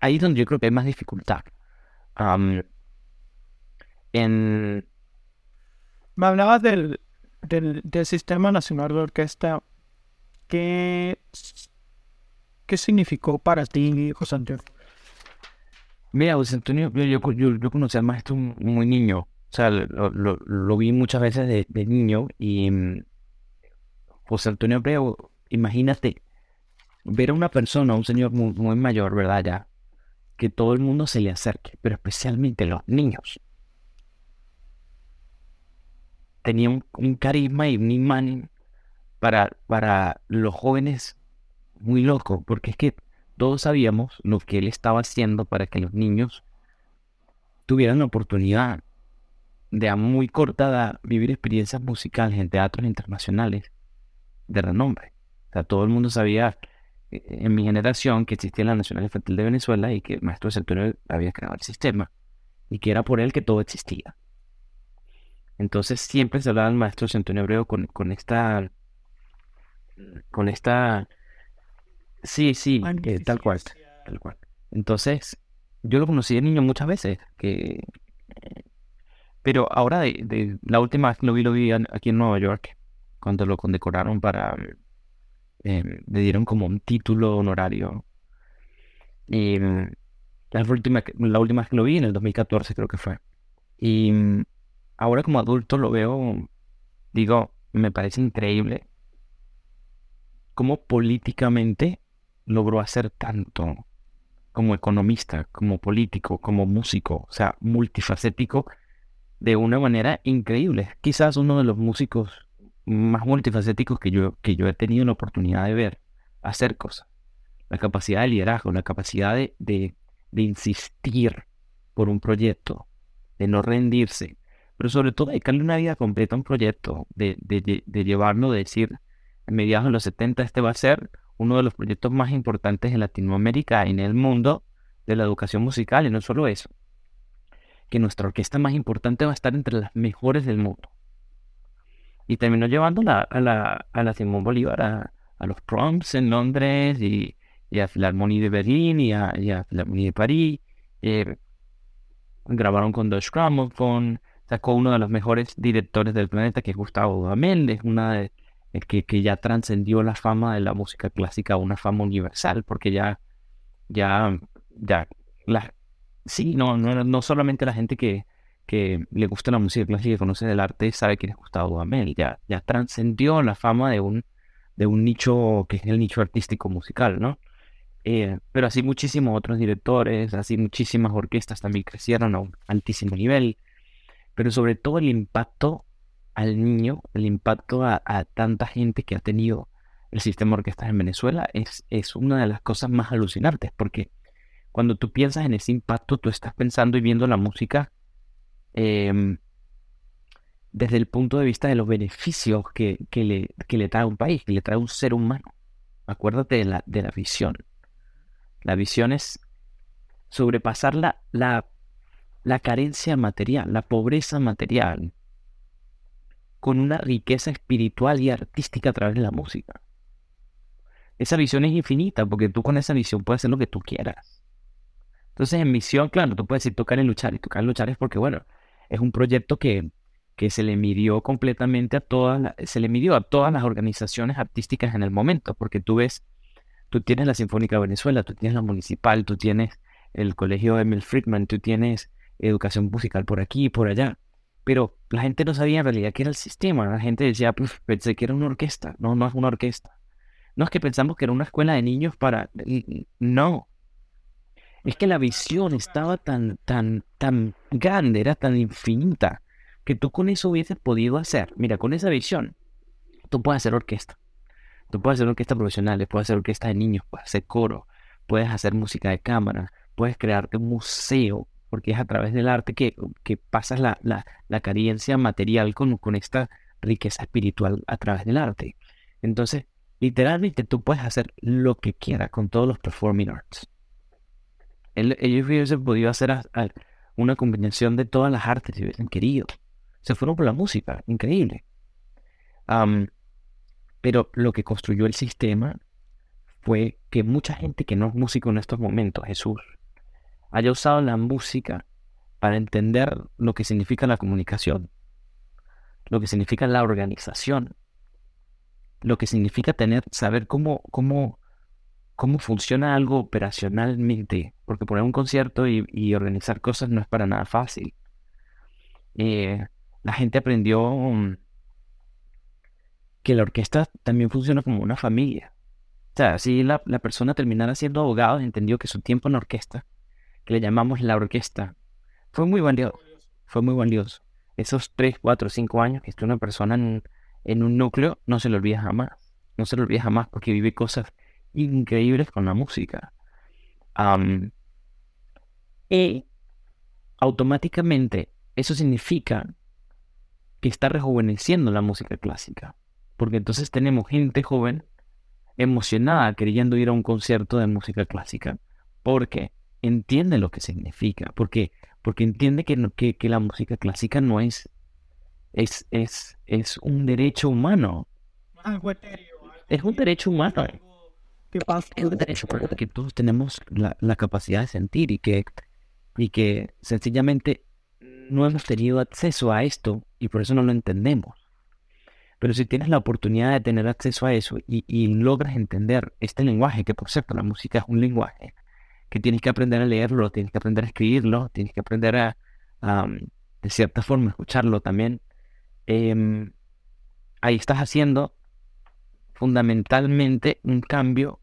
ahí es donde yo creo que hay más dificultad. en... Me hablabas del, del, del, Sistema Nacional de Orquesta. ¿Qué, ¿Qué significó para ti, José Antonio? Mira, José Antonio, yo, yo, conocí al maestro muy niño, o sea, lo, vi muchas veces de, niño y mm, José Antonio Abreu, imagínate ver a una persona, un señor muy, mayor, ¿verdad? Ya, que todo el mundo se le acerque, pero especialmente los niños. Tenía un, carisma y un imán para, para los jóvenes muy loco, porque es que todos sabíamos lo que él estaba haciendo para que los niños tuvieran la oportunidad de a muy corta edad vivir experiencias musicales en teatros internacionales de renombre. O sea, todo el mundo sabía eh, en mi generación que existía la Nacional Infantil de Venezuela y que el maestro Antonio había creado el sistema y que era por él que todo existía. Entonces siempre se hablaba del maestro Antonio Abreu con, con esta con esta Sí, sí, eh, tal cual, tal cual. Entonces, yo lo conocí de niño muchas veces, que... pero ahora de, la última vez que lo vi, lo vi aquí en Nueva York, cuando lo condecoraron para... Eh, le dieron como un título honorario. Y la última, la última vez que lo vi, en el 2014 creo que fue. Y ahora como adulto lo veo, digo, me parece increíble cómo políticamente logró hacer tanto como economista, como político, como músico, o sea, multifacético de una manera increíble. Quizás uno de los músicos más multifacéticos que yo, que yo he tenido la oportunidad de ver hacer cosas. La capacidad de liderazgo, la capacidad de, de, insistir por un proyecto, de no rendirse, pero sobre todo dedicarle una vida completa a un proyecto, de, de, de llevarlo, de decir, en mediados de los 70 este va a ser uno de los proyectos más importantes en Latinoamérica y en el mundo de la educación musical. Y no solo eso, que nuestra orquesta más importante va a estar entre las mejores del mundo. y terminó llevándola a la, a la Simón Bolívar, a, los proms en Londres y, y a Philharmonie de Berlín y a, y a de París. Eh, grabaron con Deutsche Grammophon, sacó uno de los mejores directores del planeta, que es Gustavo Dudamel, es una de, que, que, ya trascendió la fama de la música clásica a una fama universal, porque ya, ya, ya, la, sí, no, no, no solamente la gente que, que le gusta la música clásica y conoce del arte sabe quién es Gustavo Dudamel, ya, ya trascendió la fama de un, de un nicho que es el nicho artístico musical, ¿no? Eh, pero así muchísimos otros directores, así muchísimas orquestas también crecieron a un altísimo nivel, pero sobre todo el impacto al niño, el impacto a, tanta gente que ha tenido el sistema de orquestas en Venezuela es, es una de las cosas más alucinantes, porque cuando tú piensas en ese impacto, tú estás pensando y viendo la música em, desde el punto de vista de los beneficios que, le, que le trae un país, que le trae un ser humano. Acuérdate de la, de la visión. La visión es sobrepasar la, la, carencia material, la pobreza material, con una riqueza espiritual y artística a través de la música. Esa visión es infinita porque tú con esa visión puedes hacer lo que tú quieras. Entonces en misión, claro, tú puedes decir tocar y luchar. Y tocar y luchar es porque, bueno, es un proyecto que, que se le midió completamente a todas, se le midió a todas las organizaciones artísticas en el momento, porque tú ves Tú tienes la Sinfónica de Venezuela, tú tienes la Municipal, tú tienes el Colegio Emil Friedman, tú tienes educación musical por aquí y por allá. Pero la gente no sabía en realidad qué era el sistema. La gente decía, pues, pensé que era una orquesta. No, no es una orquesta. No es que pensamos que era una escuela de niños para... No. Es que la visión estaba tan, tan, tan grande, era tan infinita, que tú con eso hubieses podido hacer. Mira, con esa visión, tú puedes hacer orquesta. Tú puedes hacer orquesta profesional, puedes hacer orquesta de niños, puedes hacer coro, puedes hacer música de cámara, puedes crearte un museo, porque es a través del arte que, que pasas la, la, la carencia material con, con esta riqueza espiritual a través del arte. Entonces, literalmente tú puedes hacer lo que quieras con todos los performing arts. ellos hubiesen podido hacer una combinación de todas las artes si hubiesen querido. Se fueron por la música, increíble. Pero lo que construyó el sistema fue que mucha gente que no es músico en estos momentos, Jesús, haya usado la música para entender lo que significa la comunicación, lo que significa la organización, lo que significa tener, saber cómo, cómo, cómo funciona algo operacionalmente, porque poner un concierto y, organizar cosas no es para nada fácil. Eh, la gente aprendió mm, que la orquesta también funciona como una familia. O sea, si la, persona terminara siendo abogado, entendió que su tiempo en la orquesta, que le llamamos la orquesta, fue muy valioso. Fue muy valioso. Esos 3, 4, 5 años que estuvo una persona en, un núcleo, no se lo olvida jamás. No se lo olvida jamás porque vive cosas increíbles con la música. y automáticamente eso significa que está rejuveneciendo la música clásica porque entonces tenemos gente joven emocionada queriendo ir a un concierto de música clásica, porque entiende lo que significa, porque, porque entiende que, que, la música clásica no es, es, es, es un derecho humano. Es un derecho humano. Es un derecho porque todos tenemos la, la, capacidad de sentir y que, y que sencillamente no hemos tenido acceso a esto y por eso no lo entendemos. Pero si tienes la oportunidad de tener acceso a eso y, logras entender este lenguaje, que por cierto la música es un lenguaje, que tienes que aprender a leerlo, tienes que aprender a escribirlo, tienes que aprender a, de cierta forma, escucharlo también, em, ahí estás haciendo fundamentalmente un cambio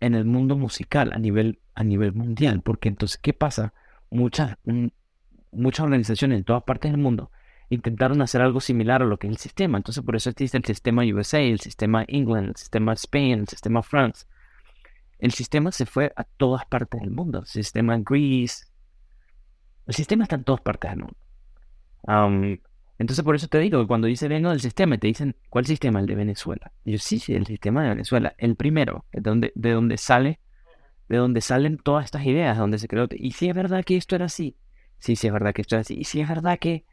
en el mundo musical a nivel, a nivel mundial. Porque entonces, ¿qué pasa? Muchas, muchas organizaciones en todas partes del mundo intentaron hacer algo similar a lo que es el sistema. Entonces, por eso existe el sistema USA, el sistema England, el sistema Spain, el sistema France. El sistema se fue a todas partes del mundo. El sistema Greece. El sistema está en todas partes del mundo. entonces, por eso te digo cuando dice vengo del sistema, te dicen, ¿cuál sistema? El de Venezuela. Yo, sí, sí, el sistema de Venezuela. El primero, de donde, de donde sale, de donde salen todas estas ideas, donde se creó. Y si es verdad que esto era así. Sí, sí es verdad que esto era así. Y si es verdad que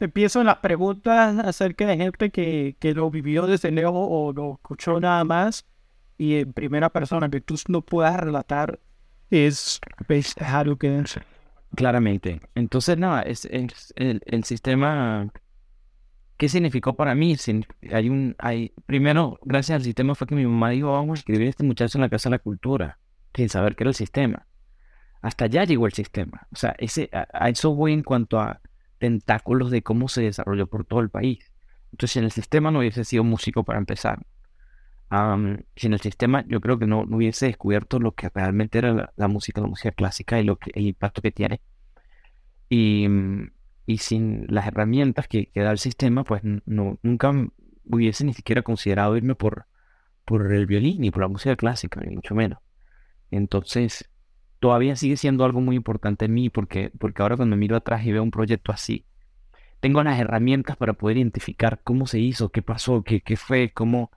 empiezo las preguntas acerca de gente que, que lo vivió desde lejos o lo escuchó nada más y en primera persona que tú no puedas relatar es, es algo que Claramente. Entonces, nada, es, el, sistema. ¿Qué significó para mí? Hay un, hay, primero, gracias al sistema fue que mi mamá dijo, vamos a escribir a este muchacho en la Casa de la Cultura, sin saber qué era el sistema. Hasta allá llegó el sistema. O sea, ese, a eso voy en cuanto a tentáculos de cómo se desarrolló por todo el país. Entonces, en el sistema no hubiese sido músico para empezar. Sin el sistema, yo creo que no, hubiese descubierto lo que realmente era la, música, la música clásica y lo que, el impacto que tiene. Y, y sin las herramientas que, que, da el sistema, pues no, nunca hubiese ni siquiera considerado irme por, por el violín ni por la música clásica, ni mucho menos. Entonces, todavía sigue siendo algo muy importante en mí porque, porque ahora cuando miro atrás y veo un proyecto así, tengo las herramientas para poder identificar cómo se hizo, qué pasó, qué, qué fue, cómo,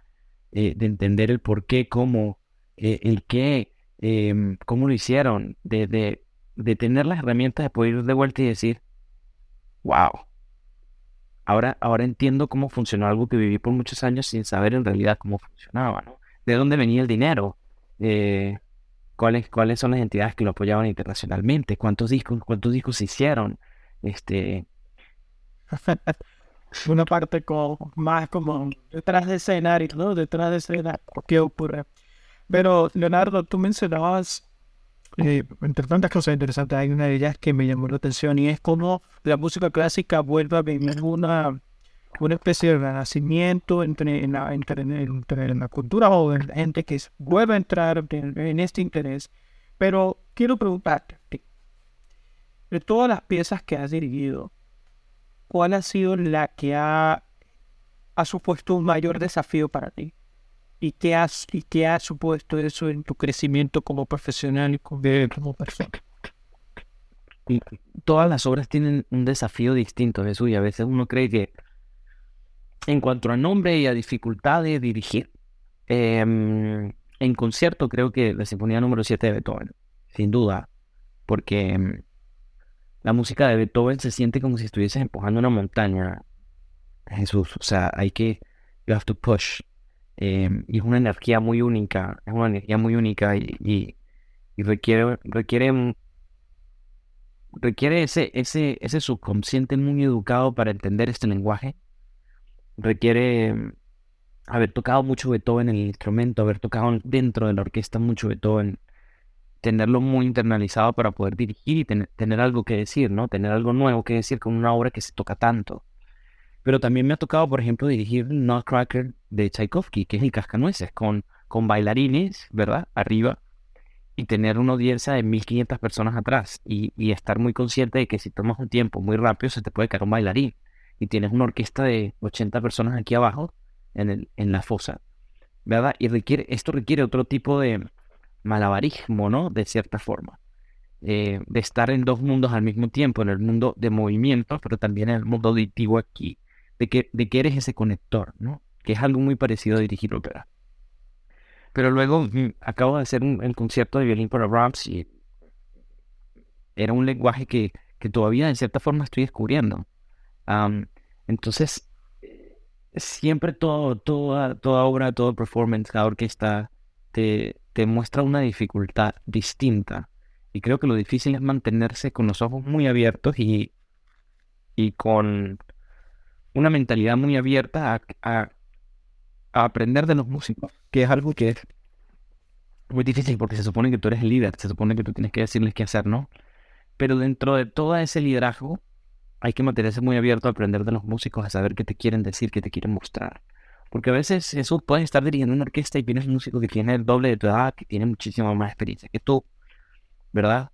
eh, de entender el por qué, cómo, eh, el qué, em, cómo lo hicieron, de, de, de, tener las herramientas de poder ir de vuelta y decir, wow, ahora, ahora entiendo cómo funcionó algo que viví por muchos años sin saber en realidad cómo funcionaba, ¿no? De dónde venía el dinero, eh, cuáles, cuáles son las entidades que lo apoyaban internacionalmente, cuántos discos, cuántos discos se hicieron, este una parte como, más como detrás de escenario, ¿no? Detrás de escena, ¿qué ocurre? Pero, Leonardo, tú mencionabas, eh, entre tantas cosas interesantes, hay una de ellas que me llamó la atención y es como la música clásica vuelve a vivir una, una especie de renacimiento entre, en la, entre, entre la cultura o la gente que vuelve a entrar en, este interés. Pero quiero preguntarte, de todas las piezas que has dirigido, ¿cuál ha sido la que ha, ha supuesto un mayor desafío para ti? ¿Y qué, has, ¿Y qué ha supuesto eso en tu crecimiento como profesional y como persona? Todas las obras tienen un desafío distinto, Jesús, y a veces uno cree que en cuanto a nombre y a dificultad de dirigir, em, en concierto creo que la Sinfonía número 7 de Beethoven, sin duda, porque em, la música de Beethoven se siente como si estuvieses empujando una montaña, Jesús, o sea, hay que, you have to push, em, y es una energía muy única, es una energía muy única y, y, requiere, requiere, requiere ese, ese, ese subconsciente muy educado para entender este lenguaje. Requiere haber tocado mucho Beethoven en el instrumento, haber tocado dentro de la orquesta mucho Beethoven, tenerlo muy internalizado para poder dirigir y tener algo que decir, ¿no? Tener algo nuevo que decir con una obra que se toca tanto. Pero también me ha tocado, por ejemplo, dirigir Nutcracker de Tchaikovsky, que es el cascanueces, con, con bailarines, ¿verdad? Arriba, y tener una audiencia de 1500 personas atrás, y, y estar muy consciente de que si tomas un tiempo muy rápido se te puede caer un bailarín y tienes una orquesta de 80 personas aquí abajo en, el, en la fosa, ¿verdad? Y requiere, esto requiere otro tipo de malabarismo, ¿no? De cierta forma. Eh, de estar en dos mundos al mismo tiempo, en el mundo de movimiento, pero también en el mundo auditivo aquí, de que, de que eres ese conector, ¿no? Que es algo muy parecido a dirigir ópera. Pero luego mm, acabo de hacer un, concierto de violín para Brahms y era un lenguaje que, que todavía en cierta forma estoy descubriendo. entonces, siempre todo, toda, toda obra, todo performance, cada orquesta te, te muestra una dificultad distinta. Y creo que lo difícil es mantenerse con los ojos muy abiertos y, y con una mentalidad muy abierta a, aprender de los músicos, que es algo que es muy difícil porque se supone que tú eres el líder, se supone que tú tienes que decirles qué hacer, ¿no? Pero dentro de todo ese liderazgo, hay que mantenerse muy abierto a aprender de los músicos, a saber qué te quieren decir, qué te quieren mostrar. Porque a veces eso puede estar dirigiendo una orquesta y tienes un músico que tiene el doble de tu edad, que tiene muchísima más experiencia que tú, ¿verdad?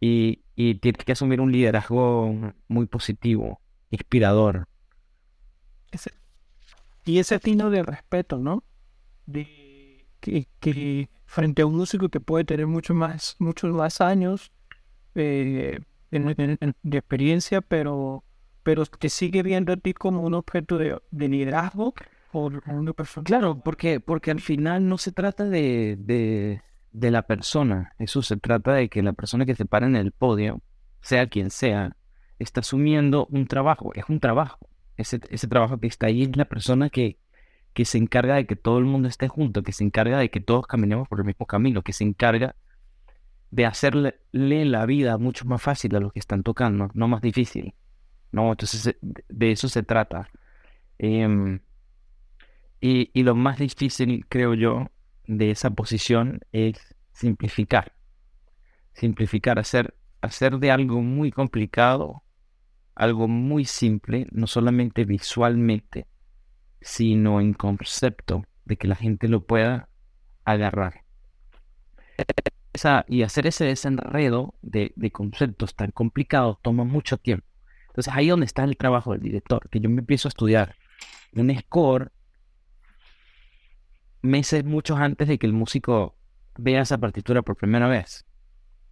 Y, y tienes que asumir un liderazgo muy positivo, inspirador. y ese tino de respeto, ¿no? De que, frente a un músico que puede tener mucho más, muchos más años, eh, de experiencia, pero, pero te sigue viendo a ti como un objeto de, liderazgo o una persona. Claro, porque, porque al final no se trata de, de, de, la persona, eso se trata de que la persona que se para en el podio, sea quien sea, está asumiendo un trabajo, es un trabajo. Ese, ese trabajo que está ahí es la persona que, que se encarga de que todo el mundo esté junto, que se encarga de que todos caminemos por el mismo camino, que se encarga de hacerle la vida mucho más fácil a los que están tocando, no más difícil. No, entonces de eso se trata. Em, y, lo más difícil, creo yo, de esa posición es simplificar. Simplificar, hacer, hacer de algo muy complicado algo muy simple, no solamente visualmente, sino en concepto, de que la gente lo pueda agarrar. y hacer ese desenredo de, de conceptos tan complicados toma mucho tiempo. Entonces ahí donde está el trabajo del director, que yo me empiezo a estudiar un score meses muchos antes de que el músico vea esa partitura por primera vez.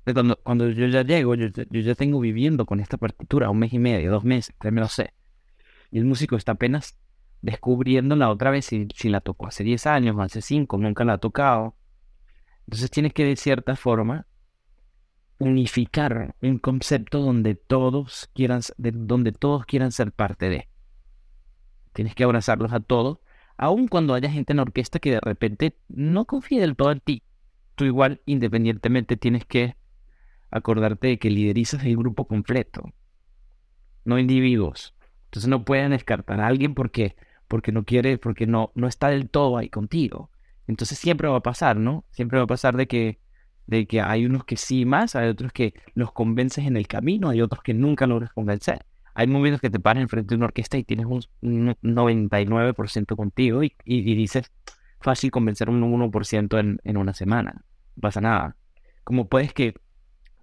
Cuando, cuando yo ya llego, yo, ya tengo viviendo con esta partitura un mes y medio, dos meses, tres me lo sé. Y el músico está apenas descubriéndola otra vez si, si la tocó hace 10 años, hace 5, nunca la ha tocado. Entonces tienes que de cierta forma unificar un concepto donde todos quieran, de, donde todos quieran ser parte de. Tienes que abrazarlos a todos, aun cuando haya gente en la orquesta que de repente no confíe del todo en ti. Tú igual, independientemente, tienes que acordarte de que liderizas el grupo completo, no individuos. Entonces no pueden descartar a alguien porque, porque no quiere, porque no, no está del todo ahí contigo. Entonces siempre va a pasar, ¿no? Siempre va a pasar de que, de que hay unos que sí más, hay otros que los convences en el camino, hay otros que nunca logras convencer. Hay momentos que te paran enfrente de una orquesta y tienes un, 99% contigo y, y, dices, fácil convencer un 1% en, en una semana. No pasa nada. Como puedes que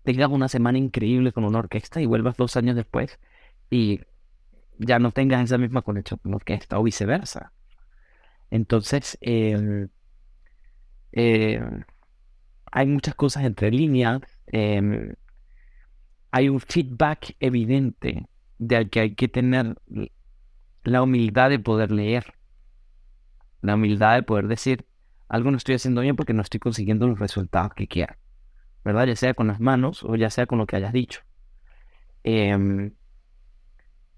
tengas una semana increíble con una orquesta y vuelvas dos años después y ya no tengas esa misma conexión con la orquesta o viceversa. Entonces, em, em, hay muchas cosas entre líneas. Em, hay un feedback evidente de que hay que tener la humildad de poder leer. La humildad de poder decir, algo no estoy haciendo bien porque no estoy consiguiendo los resultados que quiero. ¿verdad? Ya sea con las manos o ya sea con lo que hayas dicho. Em,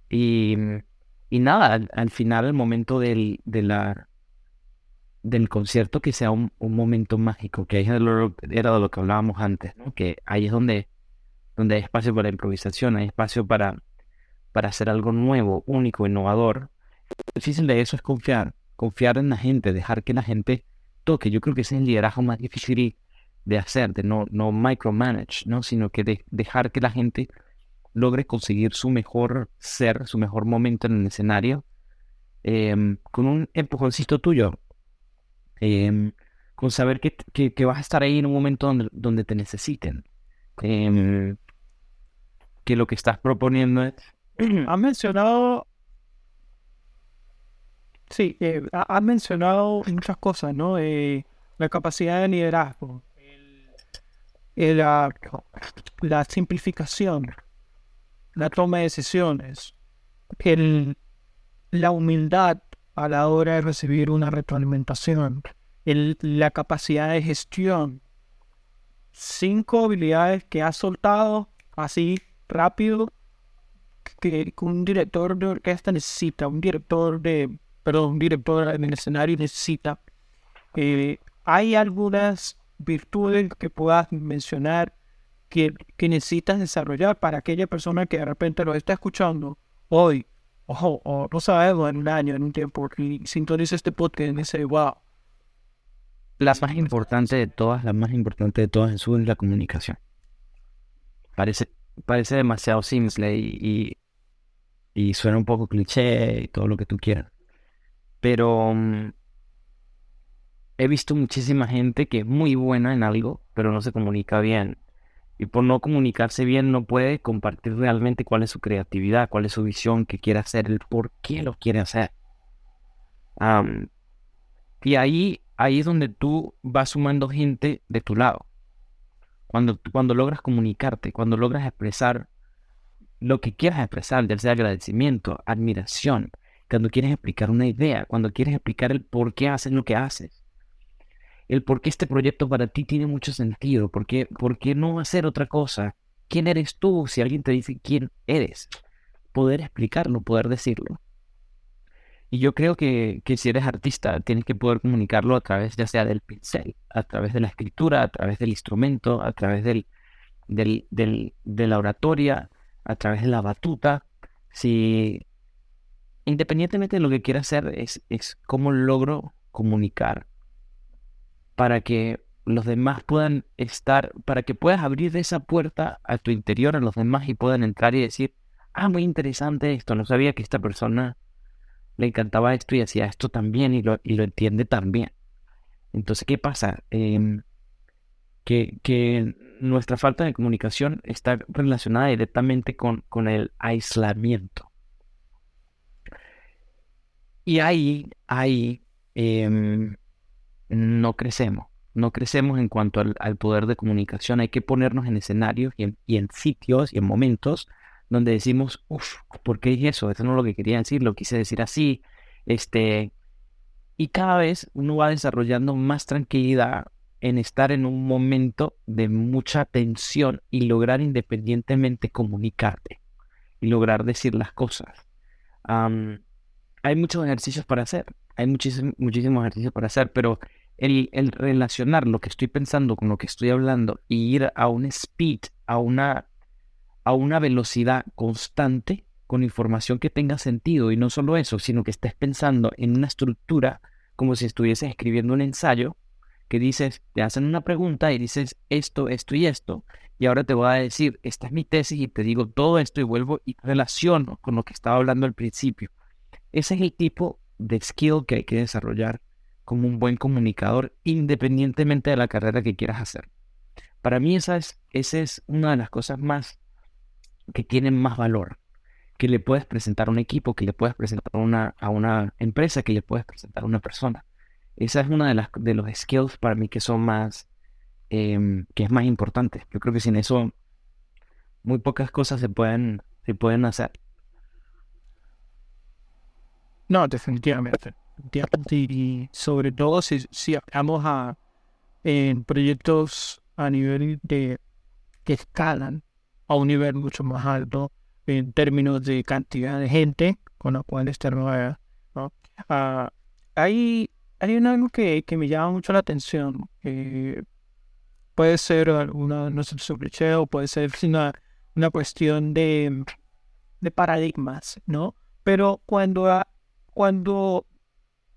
y, y, nada, al, final, el momento del, de la, del concierto, que sea un, momento mágico, que ahí era de lo que hablábamos antes, que ahí es donde, donde hay espacio para improvisación, hay espacio para, para hacer algo nuevo, único, innovador. Lo difícil de eso es confiar, confiar en la gente, dejar que la gente toque. Yo creo que ese es el liderazgo más difícil de hacer, de no, no micromanage, ¿no? sino que de dejar que la gente logre conseguir su mejor ser, su mejor momento en el escenario, em, con un empujoncito tuyo, em, con saber que, que, vas a estar ahí en un momento donde, donde te necesiten, em, que lo que estás proponiendo es... Has mencionado... Sí, eh, has mencionado muchas cosas, ¿no? Eh, la capacidad de liderazgo, la, la simplificación, la toma de decisiones, la humildad a la hora de recibir una retroalimentación, la capacidad de gestión. Cinco habilidades que has soltado así rápido que, un director de orquesta necesita, un director de, perdón, un director en el escenario necesita. Eh, hay algunas virtudes que puedas mencionar que, que, necesitas desarrollar para aquella persona que de repente lo está escuchando hoy, ojo, o no sabemos en un año, en un tiempo, y sintoniza este podcast y dice, wow. La más importante de todas, la más importante de todas es la comunicación. Parece, parece demasiado simple y, y, suena un poco cliché y todo lo que tú quieras. Pero mm, he visto muchísima gente que es muy buena en algo, pero no se comunica bien. Y por no comunicarse bien no puede compartir realmente cuál es su creatividad, cuál es su visión, qué quiere hacer, el por qué lo quiere hacer. y ahí, ahí es donde tú vas sumando gente de tu lado. Cuando, cuando logras comunicarte, cuando logras expresar lo que quieras expresar, ya sea agradecimiento, admiración, cuando quieres explicar una idea, cuando quieres explicar el por qué haces lo que haces el por qué este proyecto para ti tiene mucho sentido, por qué, por qué no hacer otra cosa ¿quién eres tú? Si alguien te dice quién eres, poder explicarlo, poder decirlo. Y yo creo que, que, si eres artista, tienes que poder comunicarlo a través ya sea del pincel, a través de la escritura, a través del instrumento, a través del, del, del, de la oratoria, a través de la batuta. Si, independientemente de lo que quiera hacer, es, es cómo logro comunicar para que los demás puedan estar, para que puedas abrir esa puerta a tu interior, a los demás y puedan entrar y decir, ah, muy interesante esto, no sabía que esta persona le encantaba esto y hacía esto también y lo, y lo entiende también. Entonces, ¿qué pasa? Que, que, nuestra falta de comunicación está relacionada directamente con, con el aislamiento. Y ahí, ahí em, no crecemos. No crecemos en cuanto al, poder de comunicación. Hay que ponernos en escenarios y en, y en sitios y en momentos donde decimos, uff, ¿por qué es eso? Eso no es lo que quería decir, lo quise decir así. Este, y cada vez uno va desarrollando más tranquilidad en estar en un momento de mucha tensión y lograr independientemente comunicarte y lograr decir las cosas. hay muchos ejercicios para hacer, hay muchísimos, muchísimos ejercicios para hacer, pero el, el, relacionar lo que estoy pensando con lo que estoy hablando y ir a un speed, a una a una velocidad constante con información que tenga sentido y no solo eso, sino que estés pensando en una estructura como si estuvieses escribiendo un ensayo que dices, te hacen una pregunta y dices esto, esto y esto, y ahora te voy a decir, esta es mi tesis y te digo todo esto y vuelvo y relaciono con lo que estaba hablando al principio. Ese es el tipo de skill que hay que desarrollar como un buen comunicador independientemente de la carrera que quieras hacer. Para mí esa es, esa es una de las cosas más que tienen más valor, que le puedes presentar a un equipo, que le puedes presentar una, a una empresa, que le puedes presentar a una persona. Esa es una de las de los skills para mí que son más, em, que es más importante. Yo creo que sin eso muy pocas cosas se pueden, se pueden hacer. No, definitivamente. Y sobre todo si, si hablamos a en proyectos a nivel de que escalan, a un nivel mucho más alto en términos de cantidad de gente con la cual estar. Uh, hay, hay algo que, que, me llama mucho la atención. puede ser una, no sé, o puede ser una, una cuestión de, de paradigmas, ¿no? Pero cuando, cuando,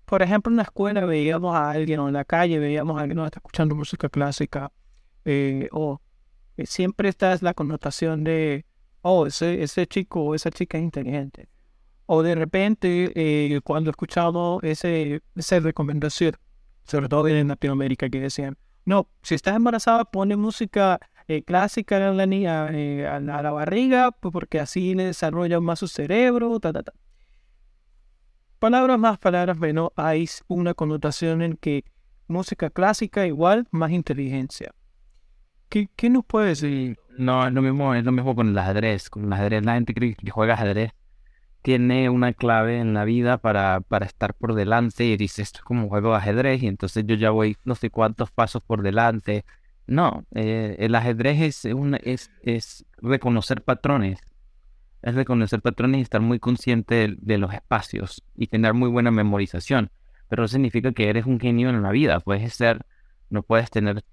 por ejemplo, en la escuela veíamos a alguien o en la calle veíamos a alguien que está escuchando música clásica eh, o siempre está es la connotación de, oh, ese, ese chico o esa chica es inteligente. O de repente, eh, cuando escuchamos ese, esa recomendación, sobre todo en Latinoamérica, que decían, no, si estás embarazada, pone música eh, clásica a la niña, eh, a, la, barriga, pues porque así le desarrolla más su cerebro, ta, ta, ta. Palabras más, palabras menos, hay una connotación en que música clásica igual más inteligencia. ¿Qué, ¿Qué, nos puede decir? No, es lo mismo, es lo mismo con el ajedrez. Con el ajedrez, la gente que juega ajedrez tiene una clave en la vida para, para estar por delante y dice esto es como un juego de ajedrez y entonces yo ya voy no sé cuántos pasos por delante. No, eh, el ajedrez es, una, es, es reconocer patrones. Es reconocer patrones y estar muy consciente de, de los espacios y tener muy buena memorización. Pero no significa que eres un genio en la vida. Puedes ser, no puedes tener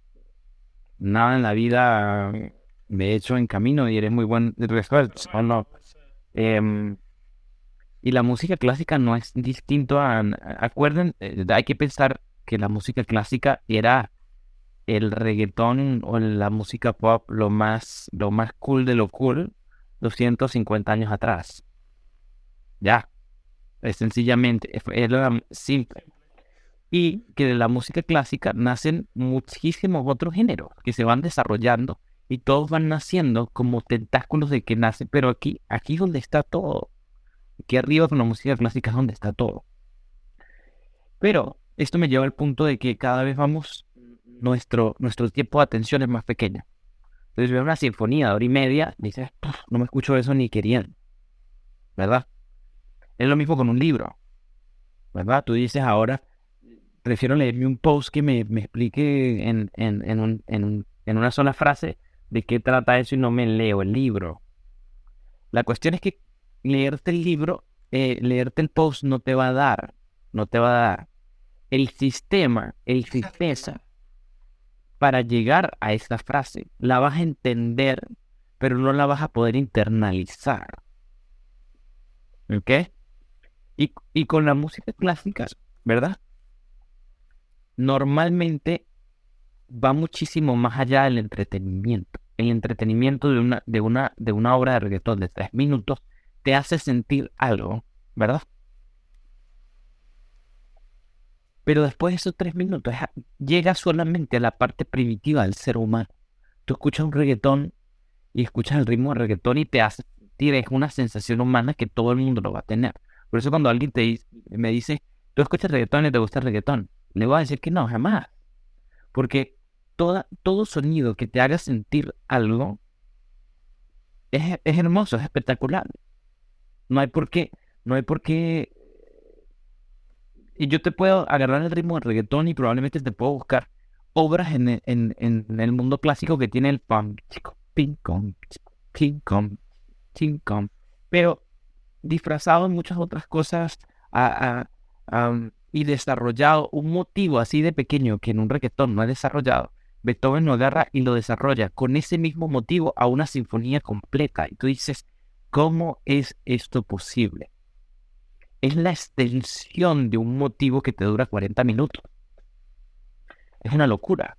nada en la vida he hecho en camino y eres muy buen research, ¿o no? Em, y la música clásica no es distinto a... Acuerden, eh, hay que pensar que la música clásica era el reggaetón o la música pop lo más, lo más cool de lo cool 250 años atrás. Ya. Es sencillamente, es, es simple y que de la música clásica nacen muchísimos otros géneros que se van desarrollando y todos van naciendo como tentáculos de que nace, pero aquí, aquí es donde está todo. Aquí arriba con la música clásica es donde está todo. Pero esto me lleva al punto de que cada vez vamos, nuestro, tiempo de atención es más pequeño. Entonces veo una sinfonía de hora y media, dices, no me escucho eso ni querían. ¿Verdad? Es lo mismo con un libro. ¿Verdad? Tú dices ahora, prefiero leerme un post que me, explique en, en, en, un, en, una sola frase de qué trata eso y no me leo el libro. La cuestión es que leerte el libro, eh, leerte el post no te va a dar, no te va a dar el sistema, el sistema para llegar a esa frase. La vas a entender, pero no la vas a poder internalizar. ¿Ok? Y, y con la música clásica, ¿verdad? Normalmente va muchísimo más allá del entretenimiento. El entretenimiento de una, de una, de una obra de reggaetón de tres minutos te hace sentir algo, ¿verdad? Pero después de esos tres minutos llega solamente a la parte primitiva del ser humano. Tú escuchas un reggaetón y escuchas el ritmo del reggaetón y te hace sentir, es una sensación humana que todo el mundo lo va a tener. Por eso cuando alguien te me dice, tú escuchas reggaetón y te gusta el reggaetón, le voy a decir que no, jamás. Porque toda, todo sonido que te haga sentir algo es, es hermoso, es espectacular. No hay por qué, no hay por qué y yo te puedo agarrar el ritmo del reggaetón y probablemente te puedo buscar obras en, en, en, el mundo clásico que tiene el pam, chico, ping, pong, ping, pong, ping, pong, pero disfrazado en muchas otras cosas y desarrollado un motivo así de pequeño que en un reggaetón no ha desarrollado. Beethoven lo agarra y lo desarrolla con ese mismo motivo a una sinfonía completa. Y tú dices, ¿cómo es esto posible? es la extensión de un motivo que te dura 40 minutos. Es una locura.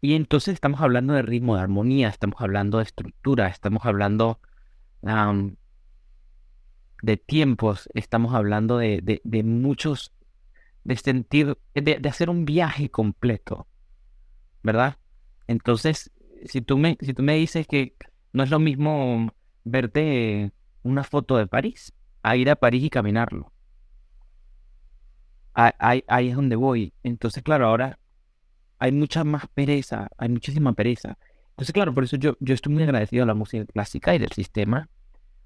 Y entonces estamos hablando de ritmo, de armonía, estamos hablando de estructura, estamos hablando de tiempos, estamos hablando de, muchos, de sentir, de, de, hacer un viaje completo, ¿verdad? Entonces, si tú, me, si tú me dices que no es lo mismo verte una foto de París a ir a París y caminarlo. Ahí, ahí, es donde voy. Entonces, claro, ahora hay mucha más pereza, hay muchísima pereza. Entonces, claro, por eso yo, yo estoy muy agradecido a la música clásica y del sistema,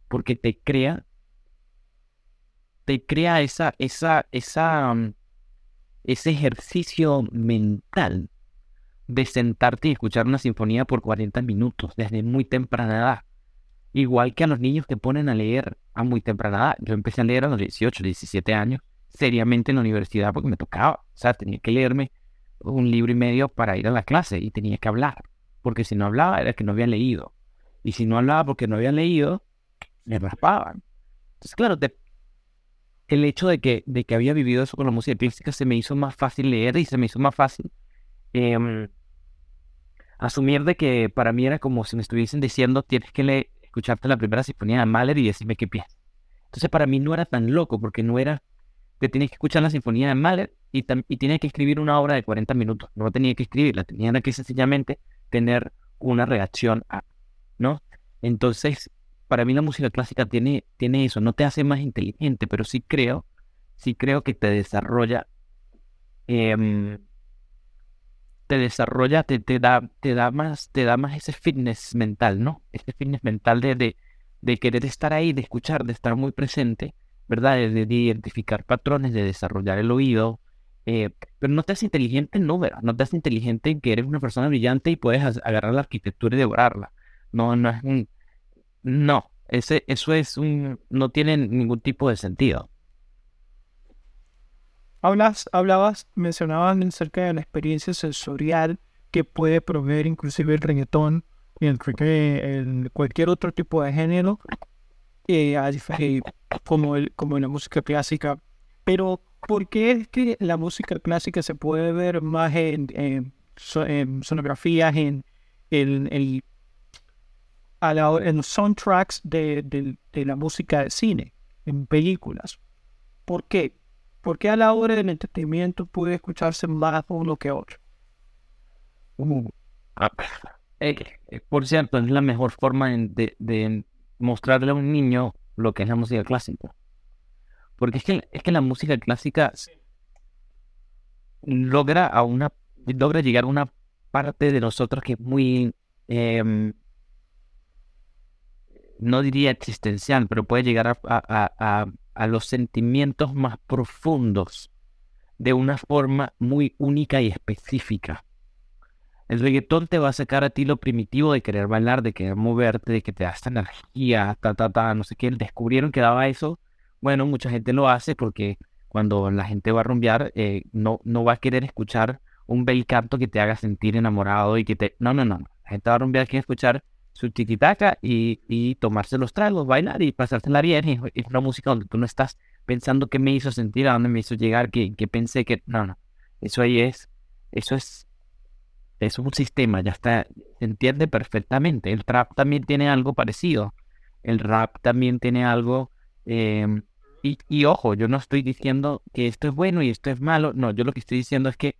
porque te crea, te crea esa, esa, esa, mm, ese ejercicio mental de sentarte y escuchar una sinfonía por 40 minutos desde muy temprana edad. Igual que a los niños que ponen a leer a muy temprana edad. Yo empecé a leer a los 18, 17 años, seriamente en la universidad porque me tocaba. O sea, tenía que leerme un libro y medio para ir a la clase y tenía que hablar. Porque si no hablaba era que no había leído. Y si no hablaba porque no había leído, me raspaban. Entonces, claro, el hecho de que, de que había vivido eso con la música clásica se me hizo más fácil leer y se me hizo más fácil em, asumir de que para mí era como si me estuviesen diciendo tienes que leer, escucharte la primera sinfonía de Mahler y decirme qué piensas. Entonces para mí no era tan loco porque no era que tienes que escuchar la sinfonía de Mahler y, y tienes que escribir una obra de 40 minutos. No tenía que escribirla, tenía que sencillamente tener una reacción a, ¿no? Entonces, para mí la música clásica tiene, tiene eso, no te hace más inteligente, pero sí creo, sí creo que te desarrolla em, te desarrolla, te, te, da, te, da más, te da más ese fitness mental, ¿no? Ese fitness mental de, de, querer estar ahí, de escuchar, de estar muy presente, ¿verdad? De, identificar patrones, de desarrollar el oído. Eh, pero no te hace inteligente en números, no te hace inteligente en que eres una persona brillante y puedes agarrar la arquitectura y devorarla. No, no es un... No, ese, eso es un... no tiene ningún tipo de sentido. Hablas, hablabas, mencionabas acerca de la experiencia sensorial que puede proveer inclusive el reggaetón y el, cualquier otro tipo de género, eh, como, el, como en la música clásica. Pero, ¿por qué es que la música clásica se puede ver más en, en, sonografías, en, en, a en soundtracks de, de la música de cine, en películas? ¿Por qué? Porque a la hora del entretenimiento puede escucharse más uno que otro. Uh, ah, eh, eh, por cierto, es la mejor forma de, mostrarle a un niño lo que es la música clásica. Porque es que, es que la música clásica logra a una logra llegar a una parte de nosotros que es muy em, no diría existencial, pero puede llegar a, a los sentimientos más profundos de una forma muy única y específica. El reggaetón te va a sacar a ti lo primitivo de querer bailar, de querer moverte, de que te da esta energía, ta, ta, ta, no sé qué. Descubrieron que daba eso. Bueno, mucha gente lo hace porque cuando la gente va a rumbear, eh, no, no va a querer escuchar un bel canto que te haga sentir enamorado y que te... No, no, no. La gente va a rumbear, quiere escuchar su tiquitaca y, y tomarse los tragos, bailar y pasársela bien. Y es una música donde tú no estás pensando qué me hizo sentir, a dónde me hizo llegar, qué, qué pensé que... No, no. Eso ahí es... Eso es es un sistema, ya está, se entiende perfectamente. El trap también tiene algo parecido. El rap también tiene algo... Em, y, ojo, yo no estoy diciendo que esto es bueno y esto es malo. No, yo lo que estoy diciendo es que,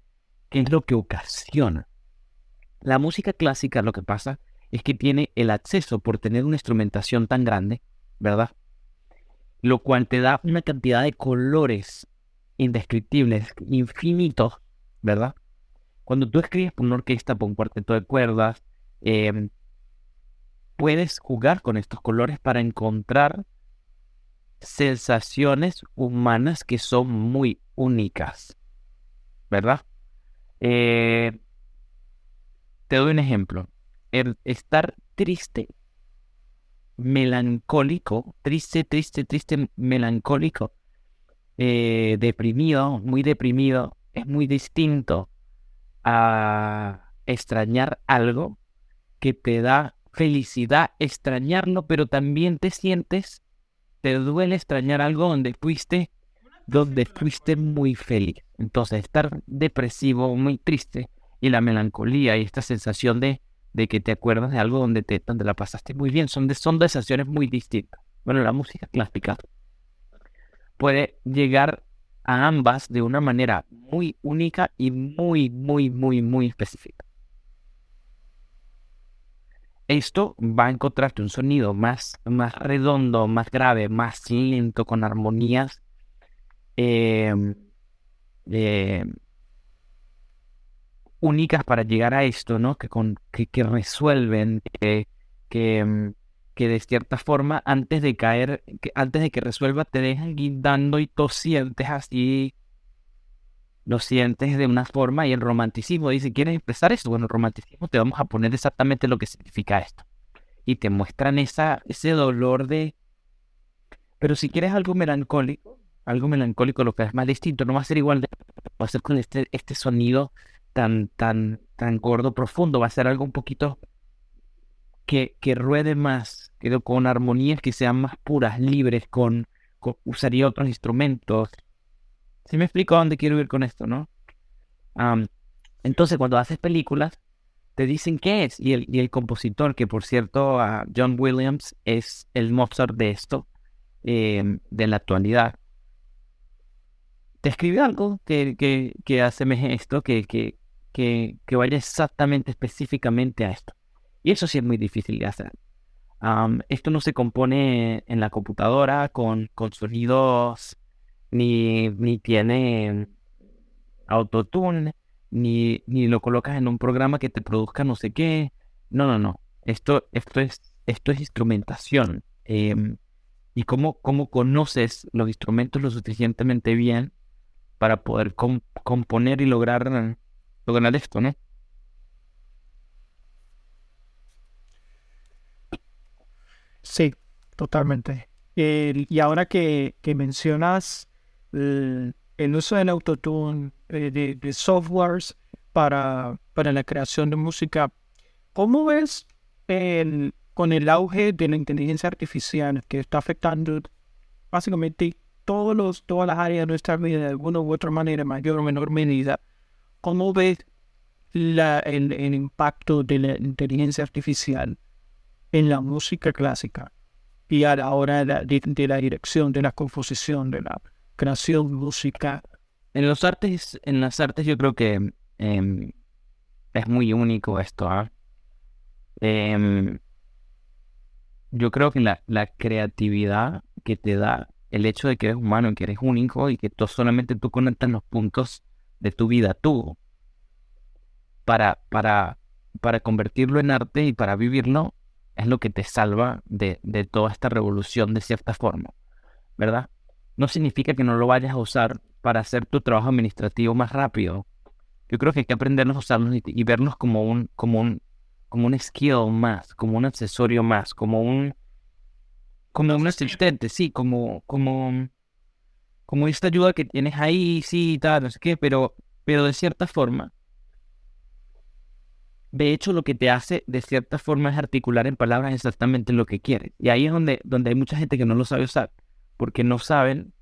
que es lo que ocasiona. La música clásica lo que pasa es que tiene el acceso por tener una instrumentación tan grande, ¿verdad? Lo cual te da una cantidad de colores indescriptibles, infinitos, ¿verdad? Cuando tú escribes por una orquesta, por un cuarteto de cuerdas, em, puedes jugar con estos colores para encontrar sensaciones humanas que son muy únicas, ¿verdad? Eh, te doy un ejemplo. El estar triste, melancólico, triste, triste, triste, melancólico, eh, deprimido, muy deprimido, es muy distinto a extrañar algo que te da felicidad extrañarlo, pero también te sientes, te duele extrañar algo donde fuiste, donde fuiste muy feliz. Entonces, estar depresivo, muy triste, y la melancolía y esta sensación de, de que te acuerdas de algo donde, te, donde la pasaste muy bien, son, de, son sensaciones muy distintas. Bueno, la música clásica puede llegar a ambas de una manera muy única y muy, muy, muy, muy específica. Esto va a encontrarte un sonido más, más redondo, más grave, más lento, con armonías em, em, únicas para llegar a esto, ¿no? Que, con, que, resuelven, que, em, que de cierta forma, antes de caer, antes de que resuelva, te dejan guindando y tú sientes así, lo sientes de una forma y el romanticismo dice, ¿quieres expresar esto? Bueno, el romanticismo te vamos a poner exactamente lo que significa esto. Y te muestran esa, ese dolor de... Pero si quieres algo melancólico, algo melancólico, lo que es más distinto, no va a ser igual de... Va a ser con este, este sonido tan, tan, tan gordo, profundo, va a ser algo un poquito que, que ruede más, pero con armonías que sean más puras, libres, con, usaría otros instrumentos. Si me explico a dónde quiero ir con esto, no? entonces, cuando haces películas, te dicen qué es. Y el, y el compositor, que por cierto, John Williams es el Mozart de esto, em, de la actualidad, te escribe algo que, que, que asemeje esto, que, que, que, que vaya exactamente, específicamente a esto. Y eso sí es muy difícil de hacer. esto no se compone en la computadora con, con sonidos, ni, ni tiene autotune, ni, ni lo colocas en un programa que te produzca no sé qué. No, no, no. Esto, esto, es, esto es instrumentación. Em, y cómo, cómo conoces los instrumentos lo suficientemente bien para poder componer y lograr, lograr esto, ¿no? Sí, totalmente. y ahora que, mencionas el, uso del autotune, eh, de, softwares para, para la creación de música, ¿cómo ves con el auge de la inteligencia artificial que está afectando básicamente todos los, todas las áreas de nuestra vida de alguna u otra manera, mayor o menor medida? ¿Cómo ves el, impacto de la inteligencia artificial en la música clásica y a la hora de la, dirección, de la composición, de la creación música. En los artes, en las artes yo creo que em, es muy único esto. Em, yo creo que la, la, creatividad que te da el hecho de que eres humano, que eres único y que tú solamente tú conectas los puntos de tu vida tú para, para, para convertirlo en arte y para vivirlo es lo que te salva de, toda esta revolución de cierta forma, ¿verdad? No significa que no lo vayas a usar para hacer tu trabajo administrativo más rápido, Yo creo que hay que aprendernos a usarlos y, verlos como un, como un, como un skill más, como un accesorio más, como un, como un asistente, sí, como, como, como esta ayuda que tienes ahí, sí, tal, no sé qué, pero, pero de cierta forma, de hecho, lo que te hace de cierta forma es articular en palabras exactamente lo que quieres. Y ahí es donde, donde hay mucha gente que no lo sabe usar, porque no saben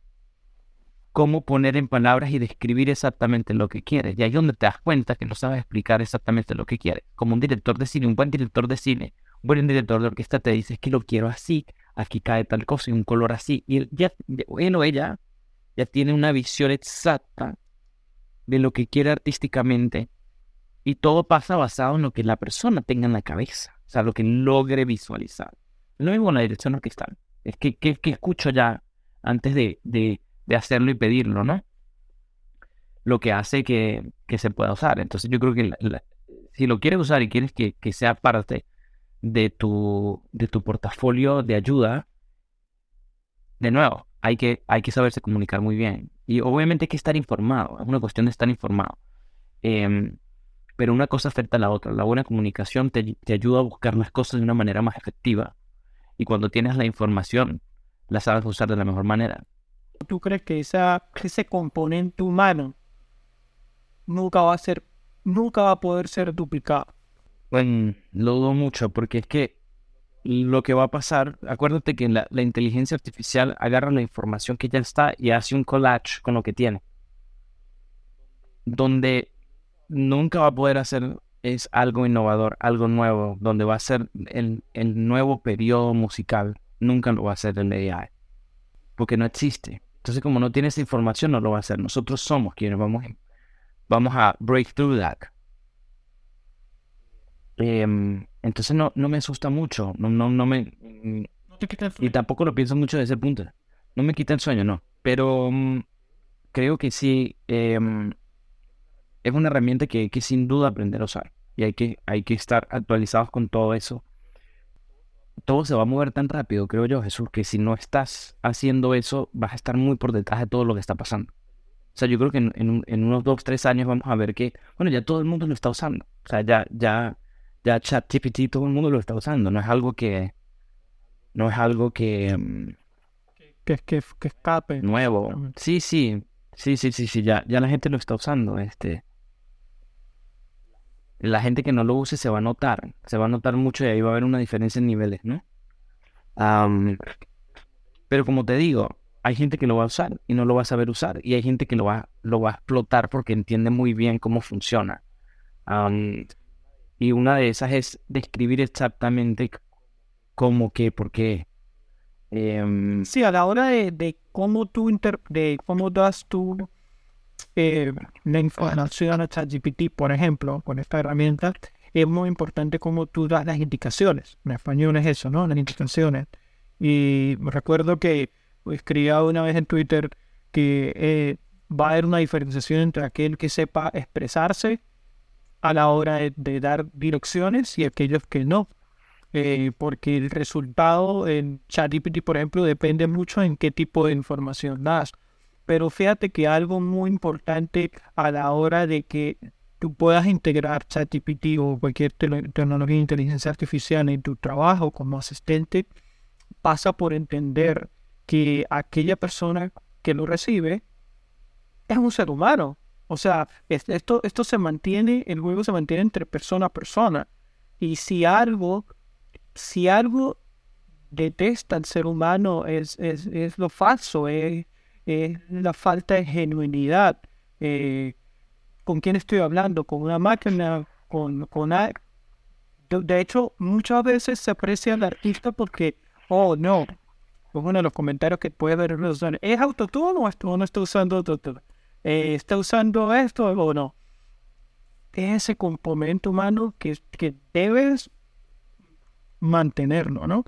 cómo poner en palabras y describir exactamente lo que quieres. Y ahí es donde te das cuenta que no sabes explicar exactamente lo que quieres. Como un director de cine, un buen director de cine, un buen director de orquesta te dice que lo quiero así, aquí cae tal cosa y un color así. Y ya, él o ella ya tiene una visión exacta de lo que quiere artísticamente. Y todo pasa basado en lo que la persona tenga en la cabeza, o sea, lo que logre visualizar. Lo mismo en la dirección orquestal. Es que, que, que escucho ya antes de, de de hacerlo y pedirlo, ¿no? Lo que hace que, se pueda usar. Entonces yo creo que si lo quieres usar y quieres que, sea parte de tu, de tu portafolio de ayuda, de nuevo, hay que, hay que saberse comunicar muy bien. Y obviamente hay que estar informado, es una cuestión de estar informado. Em, pero una cosa afecta a la otra. La buena comunicación te, te, ayuda a buscar las cosas de una manera más efectiva. Y cuando tienes la información, la sabes usar de la mejor manera. ¿Tú crees que esa, ese componente humano nunca va a ser, nunca va a poder ser duplicado? Bueno, lo dudo mucho, porque es que lo que va a pasar, acuérdate que la, inteligencia artificial agarra la información que ya está y hace un collage con lo que tiene. Donde nunca va a poder hacer es algo innovador, algo nuevo, donde va a ser el, el nuevo periodo musical. Nunca lo va a hacer el AI, porque no existe. Entonces, como no tiene esa información, no lo va a hacer. Nosotros somos quienes vamos, vamos a break through that. Em, entonces no, no me asusta mucho. No, no, no me. y tampoco lo pienso mucho desde ese punto. No me quita el sueño, no. Pero mm, creo que sí. Em, es una herramienta que hay que sin duda aprender a usar. Y hay que, hay que estar actualizados con todo eso todo se va a mover tan rápido, creo yo, Jesús, que si no estás haciendo eso, vas a estar muy por detrás de todo lo que está pasando. O sea, yo creo que en, unos dos, tres años vamos a ver que, bueno, ya todo el mundo lo está usando. O sea, ya, ya, ya ChatGPT todo el mundo lo está usando. No es algo que, no es algo que, mm, que, que, que escape. Nuevo. Sí, sí, sí, sí, sí, sí, ya, ya la gente lo está usando. Este, la gente que no lo use se va a notar, se va a notar mucho y ahí va a haber una diferencia en niveles, ¿no? pero como te digo, hay gente que lo va a usar y no lo va a saber usar y hay gente que lo va, lo va a explotar porque entiende muy bien cómo funciona. Y una de esas es describir exactamente cómo, qué, por qué. Em, sí, a la hora de, cómo tú inter cómo das tu eh, la información a ChatGPT, por ejemplo, con esta herramienta, es muy importante cómo tú das las indicaciones. En español es eso, ¿no? Las indicaciones. Y recuerdo que escribía una vez en Twitter que eh, va a haber una diferenciación entre aquel que sepa expresarse a la hora de, dar direcciones y aquellos que no. Eh, porque el resultado en ChatGPT, por ejemplo, depende mucho en qué tipo de información das. Pero fíjate que algo muy importante a la hora de que tú puedas integrar ChatGPT o cualquier tecnología de inteligencia artificial en tu trabajo como asistente pasa por entender que aquella persona que lo recibe es un ser humano. O sea, esto, esto se mantiene, el juego se mantiene entre persona a persona. Y si algo, si algo detesta al ser humano es, es, es lo falso, es, es la falta de genuinidad. Eh, ¿Con quién estoy hablando? ¿Con una máquina? ¿Con, con de, hecho, muchas veces se aprecia al artista porque, oh, no, es uno de los comentarios que puede ver ¿Es autotune o, no está usando autotune? Eh, ¿Está usando esto o no? Es ese componente humano que, que debes mantenerlo, ¿no?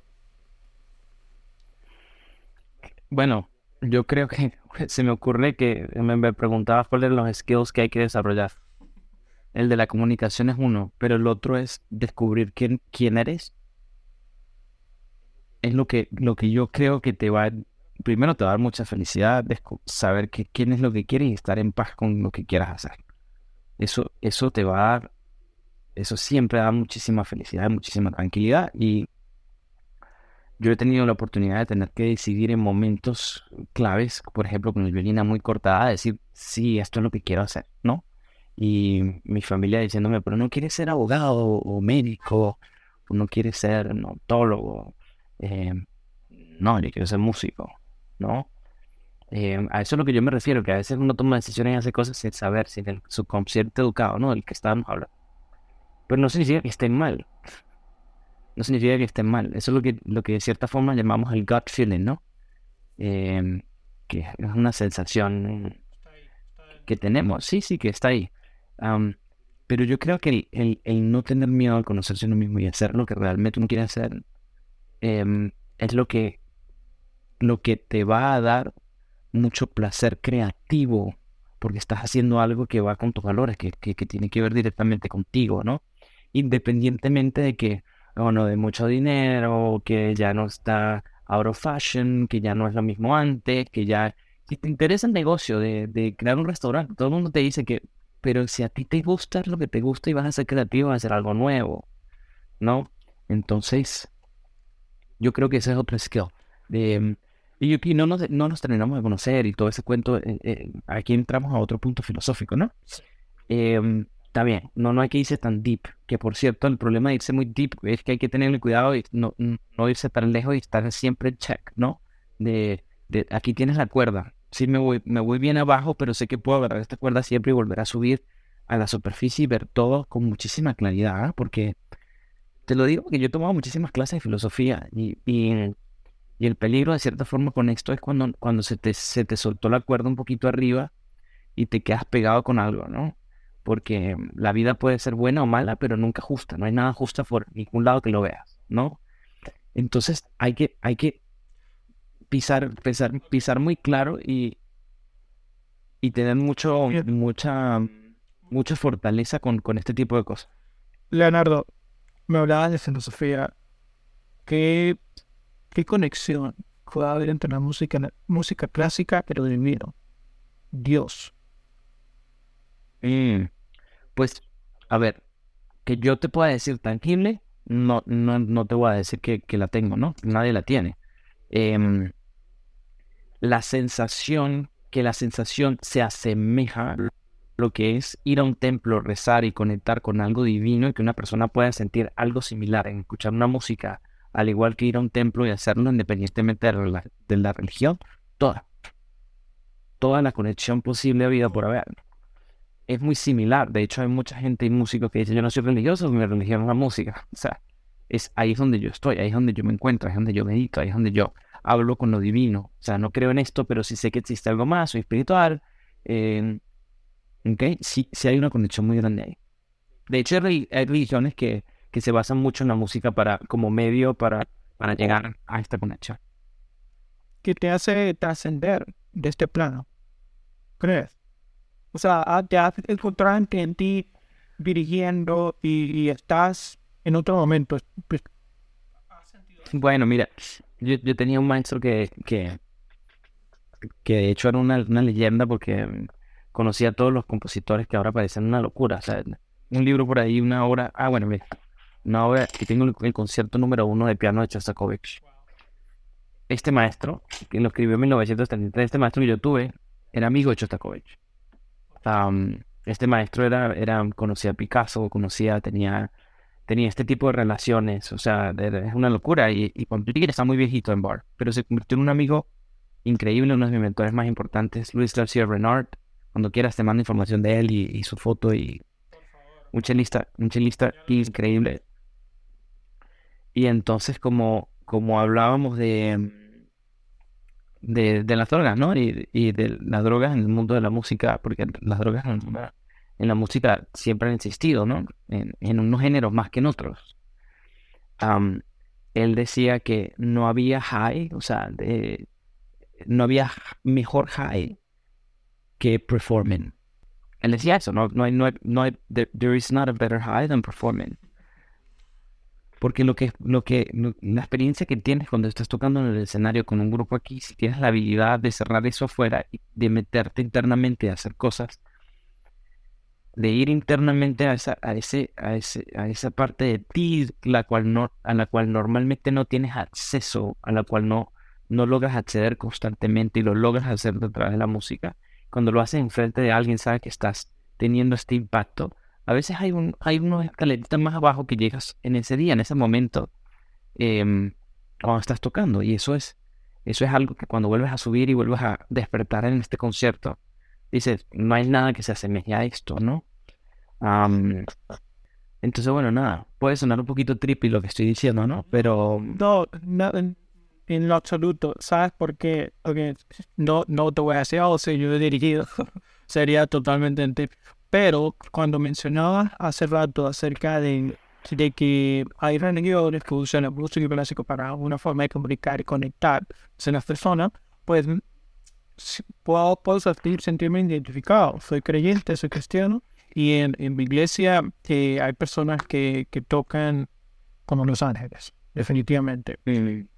Bueno, yo creo que se me ocurre que me preguntaba cuáles eran los skills que hay que desarrollar. El de la comunicación es uno, pero el otro es descubrir quién, quién eres. Es lo que, lo que yo creo que te va a, primero te va a dar mucha felicidad saber que, quién es lo que quieres y estar en paz con lo que quieras hacer. eso, eso te va a dar, eso siempre da muchísima felicidad, muchísima tranquilidad y yo he tenido la oportunidad de tener que decidir en momentos claves, por ejemplo, con el violina muy cortada, decir, sí, esto es lo que quiero hacer, ¿no? Y mi familia diciéndome, pero no quieres ser abogado o médico, no quieres ser odontólogo, eh, no, yo quiero ser músico, ¿no? Eh, a eso es lo que yo me refiero, que a veces uno toma decisiones y hace cosas sin saber, sin el subconsciente educado, ¿no? Del que estábamos hablando. Pero no significa que estén mal no significa que estén mal. Eso es lo que, lo que de cierta forma llamamos el gut feeling, ¿no? Em, que es una sensación que tenemos. Sí, sí, que está ahí. pero yo creo que el, el, no tener miedo a conocerse uno mismo y hacer lo que realmente uno quiere hacer em, es lo que, lo que te va a dar mucho placer creativo porque estás haciendo algo que va con tus valores, que, que, tiene que ver directamente contigo, ¿no? Independientemente de que o no de mucho dinero, que ya no está out of fashion, que ya no es lo mismo antes, que ya... Si te interesa el negocio de, de crear un restaurante, todo el mundo te dice que, pero si a ti te gusta lo que te gusta y vas a ser creativo, vas a hacer algo nuevo, ¿no? Entonces, yo creo que ese es otro skill. De, y, aquí no nos, no nos terminamos de conocer y todo ese cuento, eh, eh, aquí entramos a otro punto filosófico, ¿no? Eh, está bien, no, no hay que irse tan deep, que por cierto, el problema de irse muy deep es que hay que tener cuidado y no, no irse tan lejos y estar siempre en check, ¿no? De, de aquí tienes la cuerda, sí me voy, me voy bien abajo, pero sé que puedo agarrar esta cuerda siempre y volver a subir a la superficie y ver todo con muchísima claridad, ¿ah? porque te lo digo porque yo he tomado muchísimas clases de filosofía y, y, y, el peligro de cierta forma con esto es cuando, cuando se, te, se te soltó la cuerda un poquito arriba y te quedas pegado con algo, ¿no? porque la vida puede ser buena o mala, pero nunca justa, no hay nada justa por ningún lado que lo veas, ¿no? Entonces hay que, hay que pisar, pisar, pisar muy claro y, y tener mucho, mucha, mucha fortaleza con, con este tipo de cosas. Leonardo, me hablabas de filosofía. ¿Qué, qué conexión puede haber entre la música, música clásica y lo divino? Dios. Mm, pues, a ver, que yo te pueda decir tangible, no, no, no te voy a decir que, la tengo, ¿no? Nadie la tiene. Em, la sensación, que la sensación se asemeja a lo que es ir a un templo, rezar y conectar con algo divino y que una persona pueda sentir algo similar en escuchar una música, al igual que ir a un templo y hacerlo independientemente de la, de la religión, toda. Toda la conexión posible vida por haber es muy similar. De hecho, hay mucha gente y músicos que dicen, yo no soy religioso, mi religión es la música. O sea, es ahí es donde yo estoy, ahí es donde yo me encuentro, ahí es donde yo medito, ahí es donde yo hablo con lo divino. O sea, no creo en esto, pero sí sé que existe algo más, soy espiritual. Eh, ¿Ok? Sí, sí hay una conexión muy grande ahí. De hecho, hay, religiones que, que se basan mucho en la música para, como medio para, para llegar a esta conexión. ¿Qué te hace trascender de este plano? ¿Crees? O sea, ah, te has encontrado en ti dirigiendo y, estás en otro momento. Pues, bueno, mira, yo, yo tenía un maestro que, que, que de hecho era una, una, leyenda porque conocía a todos los compositores que ahora parecen una locura. O sea, un libro por ahí, una obra. Ah, bueno, mira, una obra que tengo el, concierto número uno de piano de Chostakovich. Este maestro, que lo escribió en 1933, este maestro que yo tuve, era amigo de Chostakovich este maestro era, era, conocía a Picasso, conocía, tenía, tenía este tipo de relaciones, o sea, es una locura. Y, y está muy viejito en bar, pero se convirtió en un amigo increíble, uno de mis mentores más importantes, Luis García Renard. Cuando quieras te mando información de él y, su foto y un chelista, un chelista increíble. Y entonces como, como hablábamos de de, las drogas, ¿no? Y, y, de las drogas en el mundo de la música, porque las drogas en, la música siempre han existido, ¿no? En, en unos géneros más que en otros. él decía que no había high, o sea, no había mejor high que performing. Él decía eso, no, no hay, no hay, no hay there is not a better high than performing. Porque lo que, lo que, la experiencia que tienes cuando estás tocando en el escenario con un grupo aquí, si tienes la habilidad de cerrar eso afuera y de meterte internamente a hacer cosas, de ir internamente a esa, a ese, a ese, a esa parte de ti la cual no, a la cual normalmente no tienes acceso, a la cual no, no logras acceder constantemente y lo logras hacer a través de la música. Cuando lo haces enfrente de alguien, sabe que estás teniendo este impacto. A veces hay un, hay unos escaleritas más abajo que llegas en ese día, en ese momento, em, cuando estás tocando. Y eso es, eso es algo que cuando vuelves a subir y vuelves a despertar en este concierto, dices, no hay nada que se asemeje a esto, ¿no? entonces, bueno, nada, puede sonar un poquito trippy lo que estoy diciendo, ¿no? Pero... No, no en, lo absoluto. ¿Sabes por qué? Okay, no, no te voy a decir, oh, sí, yo he dirigido. Sería totalmente trippy. Pero cuando mencionabas hace rato acerca de, de que hay religiones que usan el música clásico para una forma de comunicar y conectar con las personas, pues puedo, puedo sentirme identificado. Soy creyente, soy cristiano, y en, en mi iglesia eh, hay personas que, que, tocan como Los Ángeles, definitivamente.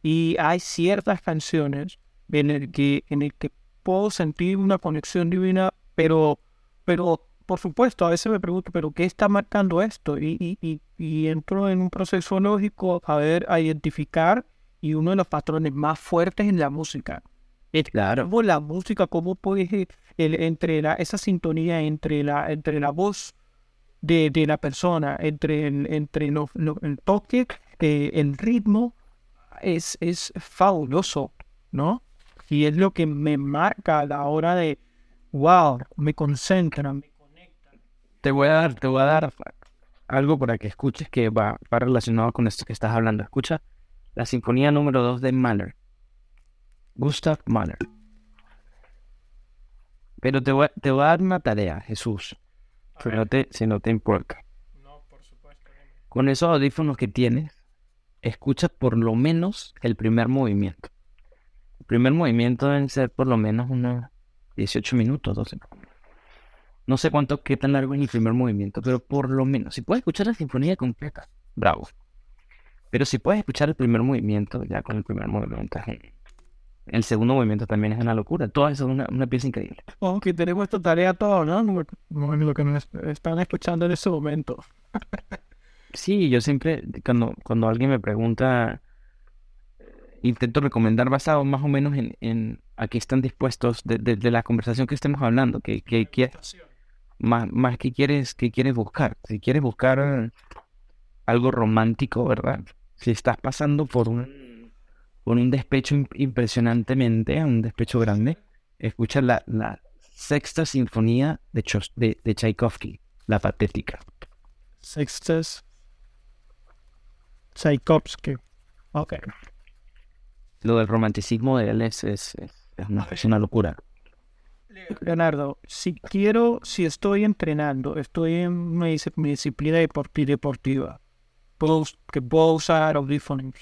Y hay ciertas canciones en el que, en el que puedo sentir una conexión divina, pero, pero por supuesto, a veces me pregunto, ¿pero qué está marcando esto? Y, y, y, y entro en un proceso lógico a ver, a identificar, y uno de los patrones más fuertes en la música Claro. la música, cómo puedes, el, entre la, esa sintonía entre la, entre la voz de, de la persona, entre el, entre el toque, eh, el ritmo, es, es fabuloso, ¿no? Y es lo que me marca a la hora de, wow, me concentra, me. Te voy a dar, te voy a dar algo para que escuches que va, va relacionado con esto que estás hablando. Escucha la sinfonía número 2 de Mahler. Gustav Mahler. Pero te voy, a, te voy a dar una tarea, Jesús. Si no, te, si no te importa. No, por supuesto. Con esos audífonos que tienes, escucha por lo menos el primer movimiento. El primer movimiento deben ser por lo menos unos 18 minutos, 12. No sé cuánto, qué tan largo es el primer movimiento, pero por lo menos, si puedes escuchar la sinfonía completa, bravo. Pero si puedes escuchar el primer movimiento, ya con el primer movimiento el segundo movimiento también es una locura. Todo eso es una, una pieza increíble. Oh, que tenemos esta tarea todo, ¿no? Lo que nos están escuchando en ese momento. sí, yo siempre, cuando, cuando alguien me pregunta, intento recomendar basado más o menos en, en a qué están dispuestos de, de, la conversación que estemos hablando, que, que, más, más que quieres, que quieres buscar. Si quieres buscar algo romántico, ¿verdad? Si estás pasando por un con un despecho impresionantemente, un despecho grande, escucha la, la sexta sinfonía de, de, de, Tchaikovsky, la patética. Sexta Tchaikovsky. Ok. Lo del romanticismo de él es, es, una, es una locura. Leonardo, si quiero, si estoy entrenando, estoy en una disciplina deportiva, que puedo usar audífonos,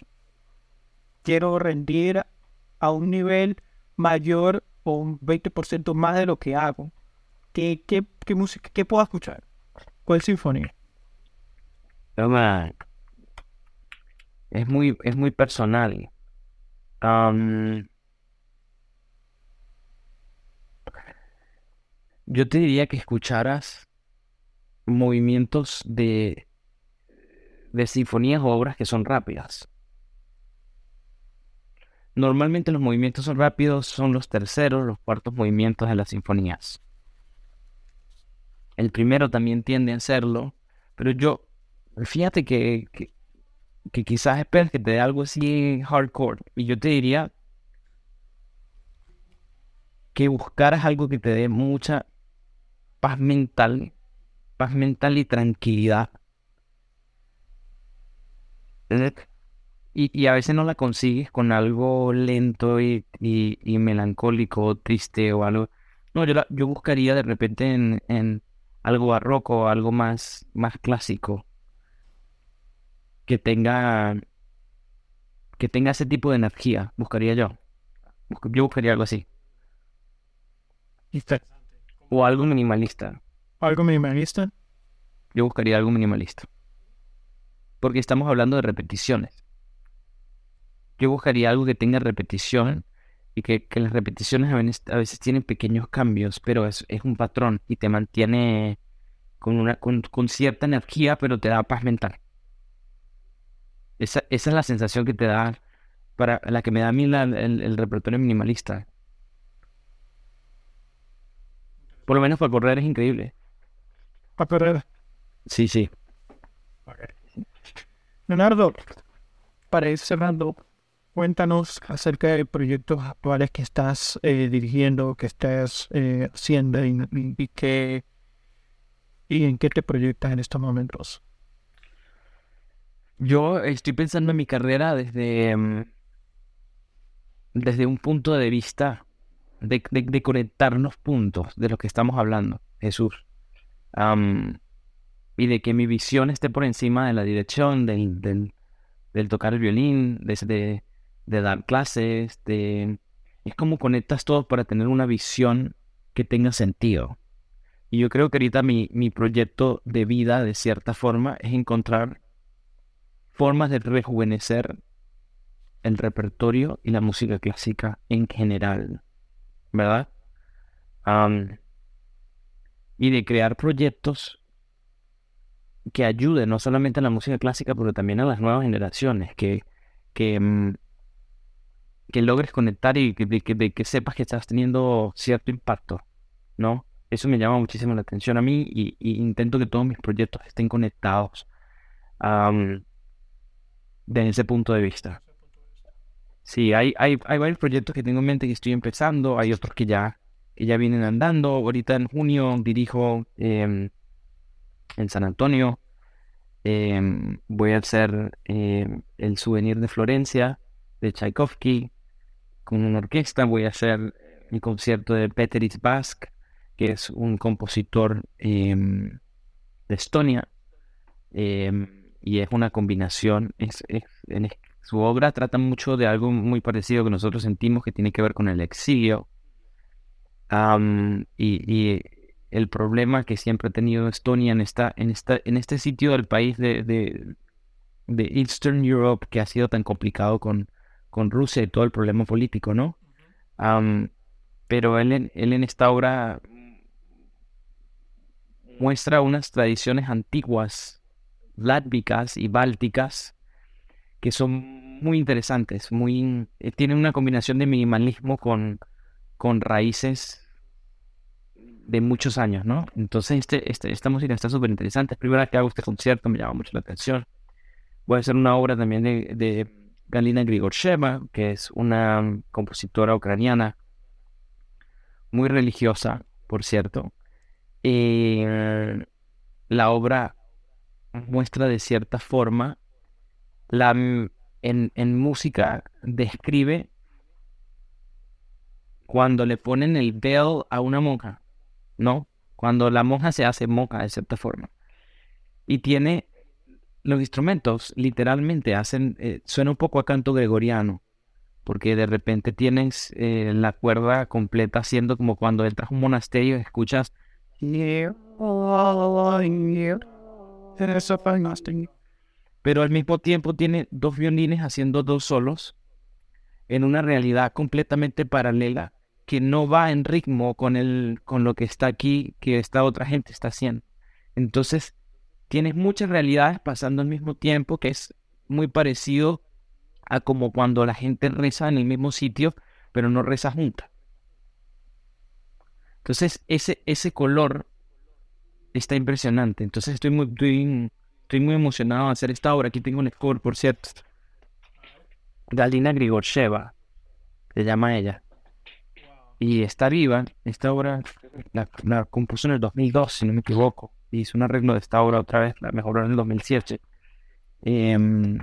quiero rendir a un nivel mayor o un 20% más de lo que hago, ¿qué, qué, qué música, qué puedo escuchar? ¿Cuál sinfonía? Toma. Es muy, es muy personal. Yo te diría que escucharas movimientos de, de sinfonías o obras que son rápidas. Normalmente los movimientos son rápidos, son los terceros, los cuartos movimientos de las sinfonías. El primero también tiende a serlo, pero yo, fíjate que, que, quizás esperes que te dé algo así hardcore. Y yo te diría que buscaras algo que te dé mucha paz mental, paz mental y tranquilidad. Y, a veces no la consigues con algo lento y, y, melancólico, triste o algo. No, yo, yo buscaría de repente en, en algo barroco, algo más, más clásico. Que tenga, que tenga ese tipo de energía, buscaría yo. Yo buscaría algo así. O algo minimalista. ¿Algo minimalista? Yo buscaría algo minimalista. Porque estamos hablando de repeticiones yo buscaría algo que tenga repetición y que, las repeticiones a veces, tienen pequeños cambios, pero es, un patrón y te mantiene, con, una, con, cierta energía, pero te da paz mental. Esa, esa, es la sensación que te da, para la que me da a mí el, repertorio minimalista. Por lo menos para correr es increíble. Para correr. Sí, sí. Leonardo, para ir cerrando, cuéntanos acerca de proyectos actuales que estás eh, dirigiendo, que estás eh, haciendo y, y, y en qué te proyectas en estos momentos. Yo estoy pensando en mi carrera desde, mm, desde un punto de vista de, de, conectarnos puntos de lo que estamos hablando, Jesús. y de que mi visión esté por encima de la dirección, del, del, tocar el violín, de, de, dar clases, de... Es como conectas todo para tener una visión que tenga sentido. Y yo creo que ahorita mi, mi proyecto de vida, de cierta forma, es encontrar formas de rejuvenecer el repertorio y la música clásica en general, ¿verdad? y de crear proyectos que ayuden no solamente a la música clásica, pero también a las nuevas generaciones, que, que, mm, que logres conectar y que, que, sepas que estás teniendo cierto impacto, ¿no? Eso me llama muchísimo la atención a mí y, intento que todos mis proyectos estén conectados desde ese punto de vista. Sí, hay, hay, hay varios proyectos que tengo en mente que estoy empezando, hay otros que ya, que ya vienen andando. Ahorita en junio dirijo em, en San Antonio. Em, voy a hacer em, el souvenir de Florencia de Tchaikovsky con una orquesta. Voy a hacer el concierto de Peter Bask, que es un compositor de Estonia. y es una combinación, es, en, su obra trata mucho de algo muy parecido que nosotros sentimos que tiene que ver con el exilio. y, el problema que siempre ha tenido Estonia en, esta, en, esta, en este sitio del país de, de, Eastern Europe que ha sido tan complicado con, con Rusia y todo el problema político, ¿no? pero él en, él en esta obra muestra unas tradiciones antiguas, látvicas y bálticas, que son muy interesantes, eh, tienen una combinación de minimalismo con, raíces de muchos años, ¿no? Entonces este, este esta música está súper interesante. Es primera que hago este concierto, me llama mucho la atención. Voy a hacer una obra también de, de Galina Grigorcheva, que es una compositora ucraniana muy religiosa, por cierto. Eh, la obra muestra de cierta forma la, en, en música describe cuando le ponen el bell a una monja, ¿no? Cuando la monja se hace monja de cierta forma. Y tiene los instrumentos, literalmente, hacen, eh, suena un poco a canto gregoriano, porque de repente tienes eh, la cuerda completa haciendo como cuando entras a un monasterio y escuchas pero al mismo tiempo tiene dos violines haciendo dos solos en una realidad completamente paralela que no va en ritmo con, el, con lo que está aquí, que esta otra gente está haciendo. Entonces, tienes muchas realidades pasando al mismo tiempo, que es muy parecido a como cuando la gente reza en el mismo sitio, pero no reza junta. Entonces, ese, ese color está impresionante. Entonces, estoy muy, muy emocionado de hacer esta obra. Aquí tengo un score, por cierto. Galina Grigorcheva, se llama ella. Y está viva. Esta obra la, compuso en el 2002, si no me equivoco. Hizo un arreglo de esta obra otra vez, la mejoró en el 2007. Em,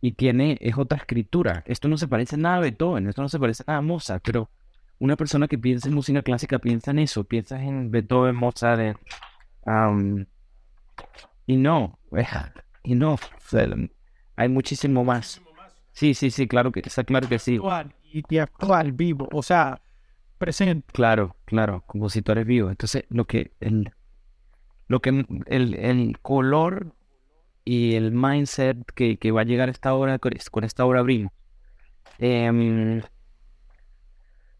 y tiene, es otra escritura. Esto no se parece nada a Beethoven, esto no se parece nada a Mozart, pero una persona que piensa en música clásica piensa en eso, piensa en Beethoven, Mozart, en, y no, y no, hay muchísimo más. Sí, sí, sí, claro que está claro que sí. Y actual, vivo, o sea, presente. Claro, claro, compositores vivos. Entonces, lo que el, lo que el, el color y el mindset que, que, va a llegar esta obra con esta obra abrimos. Em,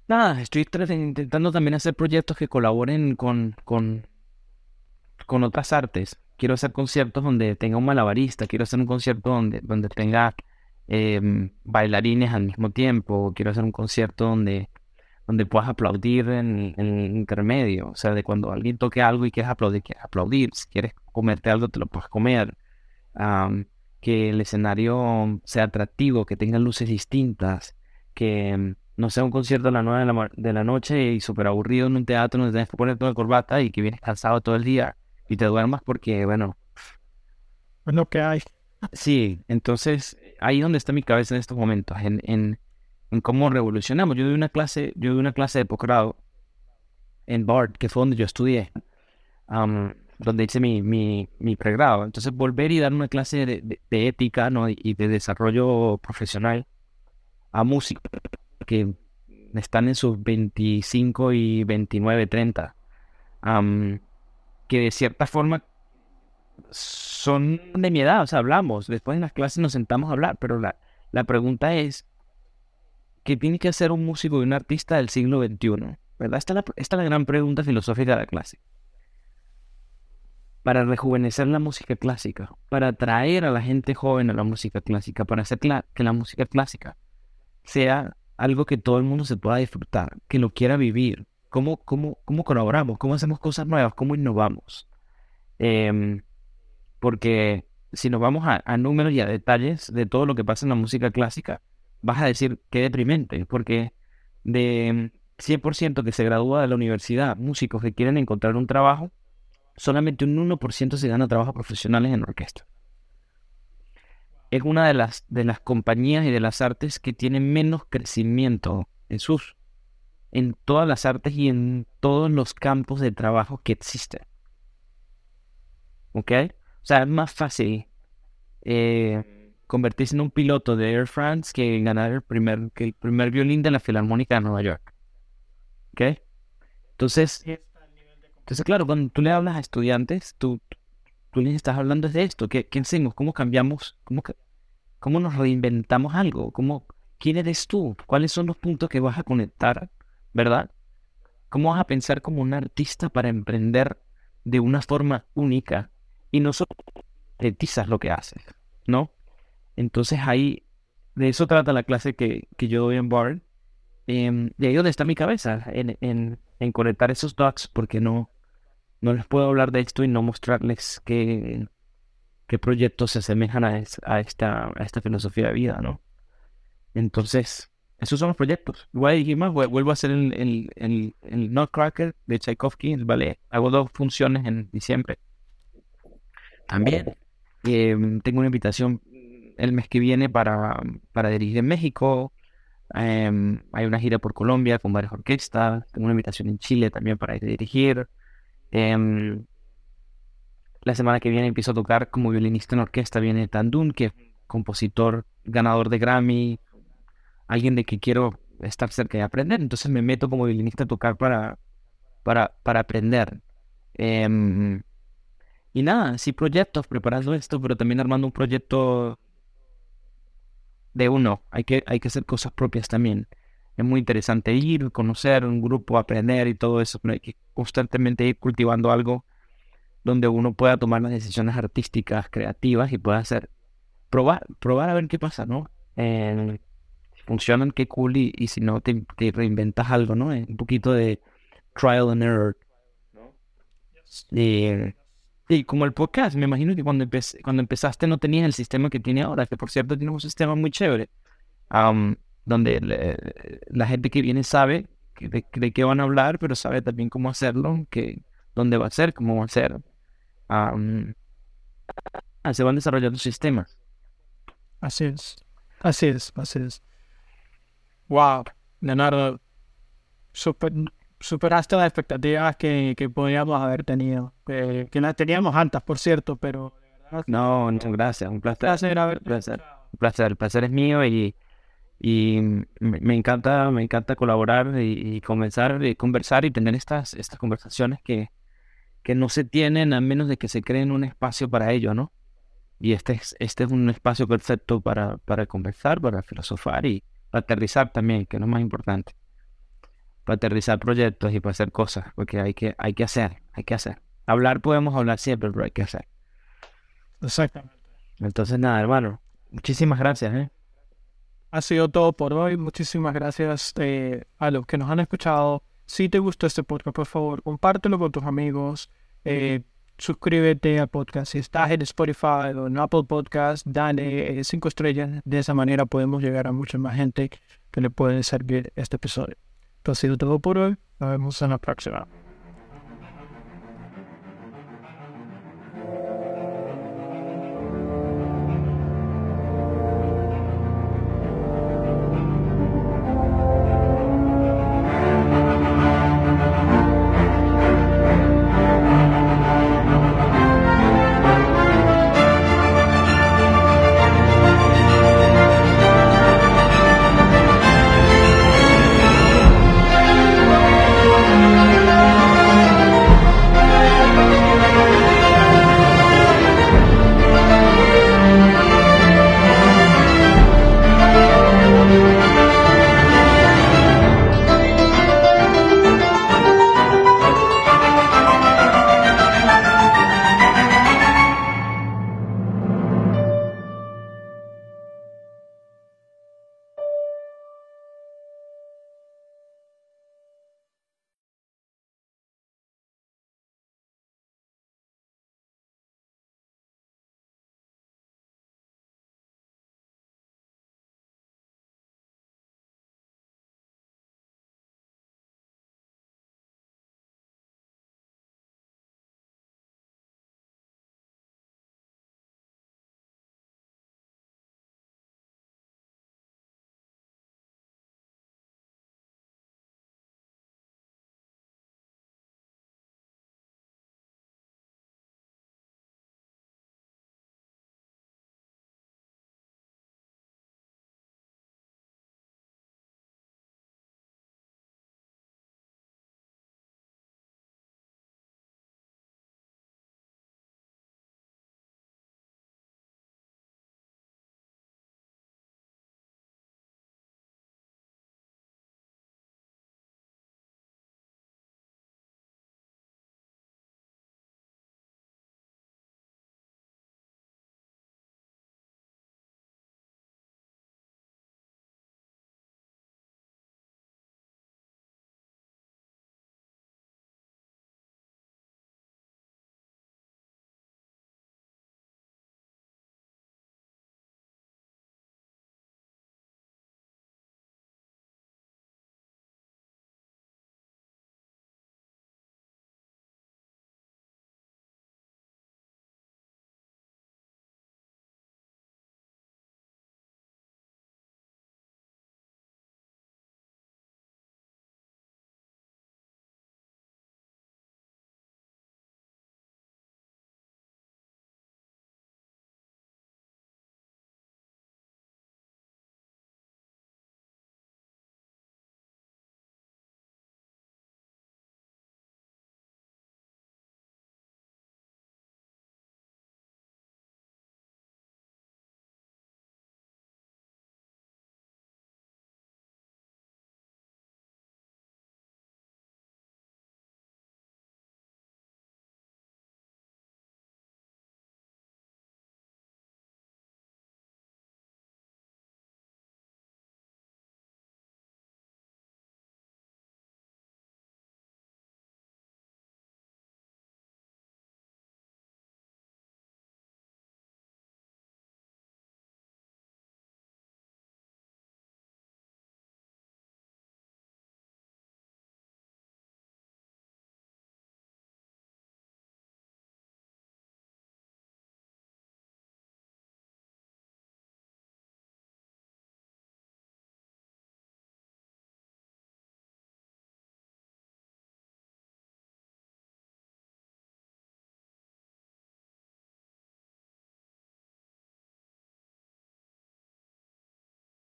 nada, estoy intentando también hacer proyectos que colaboren con, con con otras artes. Quiero hacer conciertos donde tenga un malabarista, quiero hacer un concierto donde, donde tenga em, bailarines al mismo tiempo, quiero hacer un concierto donde, donde puedas aplaudir en, el intermedio, o sea, de cuando alguien toque algo y quieres aplaudir, quieres aplaudir, si quieres comerte algo te lo puedes comer, que el escenario sea atractivo, que tenga luces distintas, que em, no sea un concierto a las 9 de la, de la noche y súper aburrido en un teatro donde tienes que ponerte una corbata y que vienes cansado todo el día y te duermas porque, bueno... Es lo que hay. Sí, entonces ahí es donde está mi cabeza en estos momentos, en, en, en cómo revolucionamos. Yo doy una clase, yo doy una clase de posgrado en Bard, que fue donde yo estudié, donde hice mi, mi, mi, pregrado. Entonces volver y dar una clase de, de, ética ¿no? y de desarrollo profesional a músicos que están en sus 25 y 29, 30 que de cierta forma son de mi edad, o sea, hablamos, después en las clases nos sentamos a hablar, pero la, la pregunta es, ¿qué tiene que hacer un músico y un artista del siglo XXI? ¿Verdad? Esta es la, esta es la gran pregunta filosófica de la clase. Para rejuvenecer la música clásica, para atraer a la gente joven a la música clásica, para hacer que la música clásica sea algo que todo el mundo se pueda disfrutar, que lo quiera vivir, ¿Cómo, cómo, cómo colaboramos? ¿Cómo hacemos cosas nuevas? ¿Cómo innovamos? Em, porque si nos vamos a, números y a detalles de todo lo que pasa en la música clásica, vas a decir qué deprimente, porque de 100% que se gradúa de la universidad, músicos que quieren encontrar un trabajo, solamente un 1% se gana trabajos profesionales en orquesta. Es una de las, de las compañías y de las artes que tienen menos crecimiento en sus en todas las artes y en todos los campos de trabajo que existen. ¿Ok? O sea, es más fácil eh, convertirse en un piloto de Air France que ganar el primer, que el primer violín de la Filarmónica de Nueva York. ¿Ok? Entonces, entonces, claro, cuando tú le hablas a estudiantes, tú, tú les estás hablando de esto. ¿Qué, qué hacemos? ¿Cómo cambiamos? ¿Cómo, ¿Cómo nos reinventamos algo? ¿Cómo, ¿Quién eres tú? ¿Cuáles son los puntos que vas a conectar ¿verdad? ¿Cómo vas a pensar como un artista para emprender de una forma única y no solo monetizas lo que haces, ¿no? Entonces ahí, de eso trata la clase que, que yo doy en Bard. Eh, de ahí donde está mi cabeza, en, en, en, conectar esos dots, porque no, no les puedo hablar de esto y no mostrarles qué, qué proyectos se asemejan a, a, esta, a esta filosofía de vida, ¿no? Entonces, esos son los proyectos. Igual más, vuelvo a hacer el, el, el, de Tchaikovsky, el ballet. Hago dos funciones en diciembre. También em, tengo una invitación el mes que viene para, dirigir en México. Em, hay una gira por Colombia con varias orquestas. Tengo una invitación en Chile también para dirigir. Em, la semana que viene empiezo a tocar como violinista en orquesta. Viene Tandun, que es compositor ganador de Grammy, alguien de que quiero estar cerca y aprender. Entonces me meto como violinista a tocar para, para, para aprender. Em, y nada, sí proyectos, preparando esto, pero también armando un proyecto de uno. Hay que, hay que hacer cosas propias también. Es muy interesante ir, conocer un grupo, aprender y todo eso, pero hay que constantemente ir cultivando algo donde uno pueda tomar las decisiones artísticas, creativas y pueda hacer, probar, probar a ver qué pasa, ¿no? Funcionan, qué cool, y, si no, te, reinventas algo, ¿no? Un poquito de trial and error. Y, como el podcast, me imagino que cuando, cuando empezaste no tenías el sistema que tiene ahora, que por cierto tiene un sistema muy chévere, donde la gente que viene sabe de, qué van a hablar, pero sabe también cómo hacerlo, que, dónde va a ser, cómo va a ser. se van desarrollando sistemas. Así es, así es, así es. Wow, Leonardo, super, superaste las expectativas que, que podíamos haber tenido. Que, que las teníamos altas, por cierto, pero... no, muchas gracias, un placer. Un placer, un placer. El placer es mío y, y me, encanta, me encanta colaborar y, comenzar y conversar y tener estas, estas conversaciones que, que no se tienen a menos de que se creen un espacio para ello, ¿no? Y este es, este es un espacio perfecto para, para conversar, para filosofar y, para aterrizar también, que es lo más importante. Para aterrizar proyectos y para hacer cosas, porque hay que, hay que hacer, hay que hacer. hablar podemos hablar siempre, pero hay que hacer. Exactamente. Entonces, nada, hermano. Muchísimas gracias, ¿eh? Ha sido todo por hoy. Muchísimas gracias eh, a los que nos han escuchado. Si te gustó este podcast, por favor, compártelo con tus amigos. Eh, suscríbete al podcast. Si estás en Spotify o en Apple Podcast, dale eh, cinco estrellas. De esa manera podemos llegar a mucha más gente que le puede servir este episodio. Esto ha sido todo por hoy. Nos vemos en la próxima.